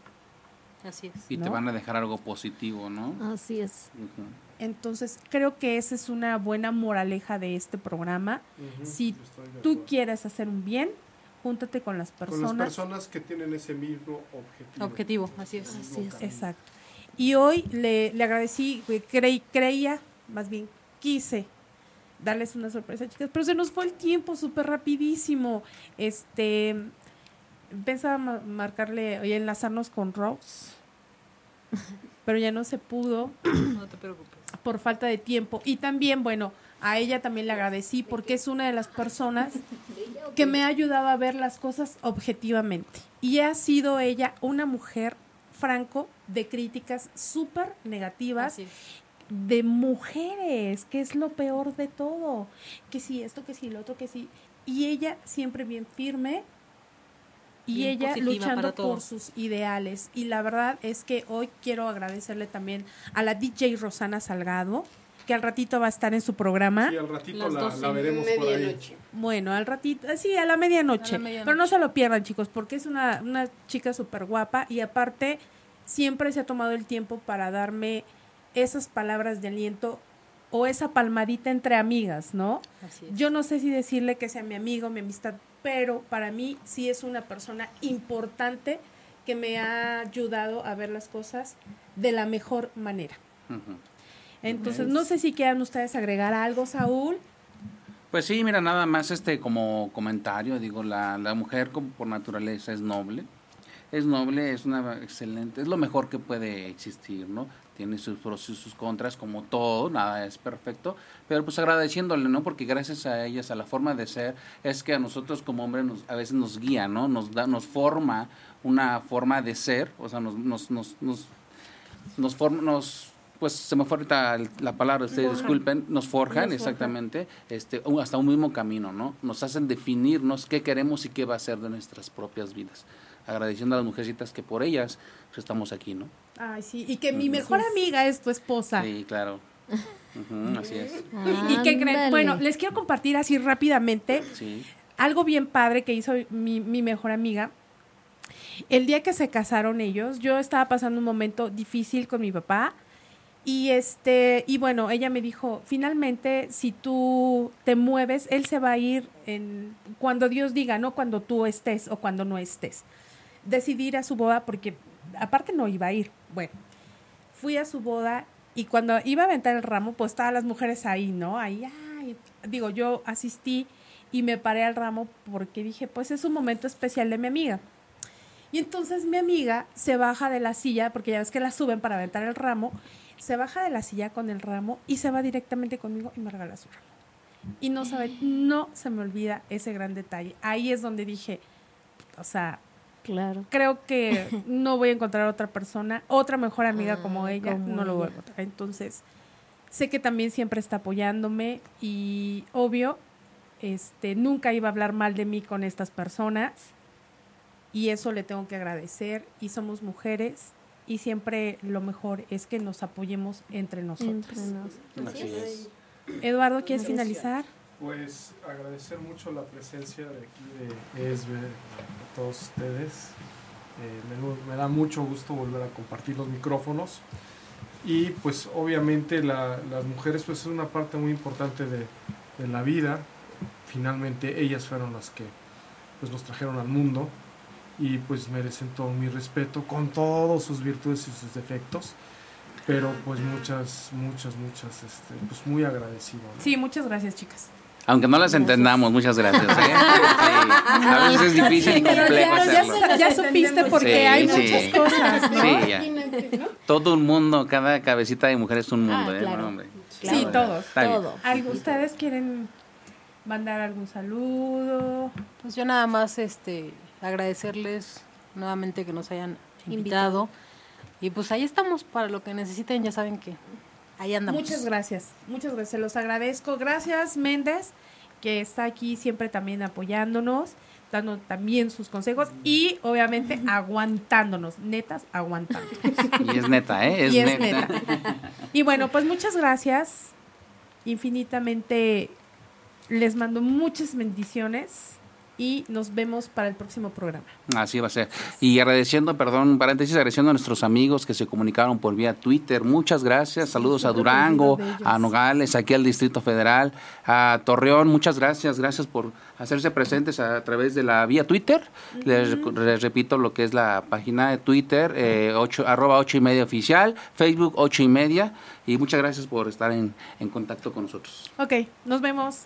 Speaker 4: Así es.
Speaker 7: Y te van a dejar algo positivo, ¿no?
Speaker 5: Así es.
Speaker 2: Entonces, creo que esa es una buena moraleja de este programa. Si tú quieres hacer un bien, júntate con las
Speaker 3: Con
Speaker 2: personas.
Speaker 3: las personas que tienen ese mismo objetivo.
Speaker 4: Objetivo, así es.
Speaker 5: Así es.
Speaker 2: Exacto. Y hoy le, le agradecí, creí, creía, más bien quise darles una sorpresa, chicas, pero se nos fue el tiempo súper rapidísimo. Este, pensaba ma- marcarle, oye, enlazarnos con Rose, pero ya no se pudo
Speaker 4: No te preocupes.
Speaker 2: por falta de tiempo. Y también, bueno, a ella también le agradecí porque es una de las personas que me ha ayudado a ver las cosas objetivamente. Y ha sido ella una mujer franco de críticas súper negativas. De mujeres, que es lo peor de todo. Que si esto, que si lo otro, que si. Y ella siempre bien firme y
Speaker 4: Bien
Speaker 2: ella luchando por sus ideales. Y la verdad es que hoy quiero agradecerle también a la DJ Rosana Salgado, que al ratito va a estar en su programa.
Speaker 3: Sí, al ratito
Speaker 4: Las
Speaker 3: la, veremos por ahí.
Speaker 2: Bueno, al ratito, sí, a la medianoche.
Speaker 4: A la medianoche.
Speaker 2: Pero no se lo pierdan, chicos, porque es una, una chica súper guapa y aparte siempre se ha tomado el tiempo para darme esas palabras de aliento o esa palmadita entre amigas, ¿no?
Speaker 4: Así es.
Speaker 2: Yo no sé si decirle que sea mi amigo, mi amistad, pero para mí sí es una persona importante que me ha ayudado a ver las cosas de la mejor manera. Entonces, no sé si quieran ustedes agregar algo, Saúl.
Speaker 7: Pues sí, mira, nada más este como comentario, digo, la, la mujer como por naturaleza es noble, es noble, es una excelente, es lo mejor que puede existir, ¿no? Tiene sus pros y sus contras, como todo, nada es perfecto, pero pues agradeciéndole, ¿no? Porque gracias a ellas, a la forma de ser, es que a nosotros como hombres nos, a veces nos guía, ¿no? Nos da, nos forma una forma de ser, o sea, nos, nos, nos, nos, nos forma, nos, pues se me fue ahorita la palabra, ustedes disculpen, nos forjan,
Speaker 2: Nos forjan.
Speaker 7: exactamente, este, hasta un mismo camino, ¿no? Nos hacen definirnos qué queremos y qué va a ser de nuestras propias vidas. Agradeciendo a las mujercitas que por ellas pues, estamos aquí, ¿no?
Speaker 2: Ay, sí, y que mi mejor amiga es tu esposa.
Speaker 7: Sí, claro. Así es.
Speaker 2: ¿Y, y qué creen? Bueno, les quiero compartir así rápidamente
Speaker 7: Sí.
Speaker 2: algo bien padre que hizo mi, mi mejor amiga. El día que se casaron ellos, yo estaba pasando un momento difícil con mi papá y este y bueno, ella me dijo, "Finalmente si tú te mueves, él se va a ir en cuando Dios diga, no cuando tú estés o cuando no estés." Decidí ir a su boda porque aparte no iba a ir. Bueno, fui a su boda y cuando iba a aventar el ramo, pues estaban las mujeres ahí, ¿no? Ahí, ay, digo, yo asistí y me paré al ramo porque dije, pues es un momento especial de mi amiga. Y entonces mi amiga se baja de la silla, porque ya ves que la suben para aventar el ramo, se baja de la silla con el ramo y se va directamente conmigo y me regala su ramo. Y no no se me olvida ese gran detalle. Ahí es donde dije, o sea,
Speaker 5: Claro.
Speaker 2: creo que no voy a encontrar otra persona, otra mejor amiga
Speaker 5: Ah,
Speaker 2: como ella,
Speaker 5: como
Speaker 2: no lo voy a encontrar. Entonces, sé que también siempre está apoyándome y obvio, este, nunca iba a hablar mal de mí con estas personas y eso le tengo que agradecer y somos mujeres y siempre lo mejor es que nos apoyemos entre nosotros.
Speaker 5: Entre nos.
Speaker 7: Así es.
Speaker 2: Eduardo, ¿quieres finalizar?
Speaker 3: Pues agradecer mucho la presencia de aquí de ESB, a todos ustedes. Eh, me, da mucho gusto volver a compartir los micrófonos. Y pues obviamente la- las mujeres pues es una parte muy importante de, de la vida. Finalmente ellas fueron las que pues nos trajeron al mundo y pues merecen todo mi respeto con todas sus virtudes y sus defectos. Pero pues muchas, muchas, muchas, este, pues muy agradecido.
Speaker 2: Sí, muchas gracias, chicas.
Speaker 7: Aunque no las entendamos, muchas gracias. ¿eh? Sí. A veces es difícil y complejo
Speaker 2: ya, ya, supiste porque
Speaker 7: Sí,
Speaker 2: hay
Speaker 7: sí.
Speaker 2: muchas cosas, ¿no?
Speaker 7: Todo un mundo, cada cabecita de mujer es un mundo,
Speaker 5: Ah,
Speaker 7: ¿eh?
Speaker 5: claro. Claro.
Speaker 2: Sí, todos.
Speaker 5: Todo.
Speaker 2: ¿Algo, ¿Ustedes quieren mandar algún saludo?
Speaker 4: Pues yo nada más este agradecerles nuevamente que nos hayan invitado. Y pues ahí estamos para lo que necesiten, ya saben que ahí andamos.
Speaker 2: Muchas gracias, muchas gracias, se los agradezco. Gracias Méndez, que está aquí siempre también apoyándonos, dando también sus consejos y obviamente aguantándonos, netas, aguantándonos.
Speaker 7: Y es neta, ¿eh? Es,
Speaker 2: Y es
Speaker 7: neta.
Speaker 2: neta. Y bueno, pues muchas gracias. Infinitamente les mando muchas bendiciones y nos vemos para el próximo programa.
Speaker 7: Así va a ser. Y agradeciendo, perdón, paréntesis, agradeciendo a nuestros amigos que se comunicaron por vía Twitter. Muchas gracias. Saludos a Durango, a Nogales, aquí al Distrito Federal, a Torreón. Muchas gracias. Gracias por hacerse presentes a, través de la vía Twitter. les, rec- les repito lo que es la página de Twitter, eh, ocho, arroba ocho y media oficial, Facebook ocho y media. Y muchas gracias por estar en, en contacto con nosotros.
Speaker 2: Ok, nos vemos.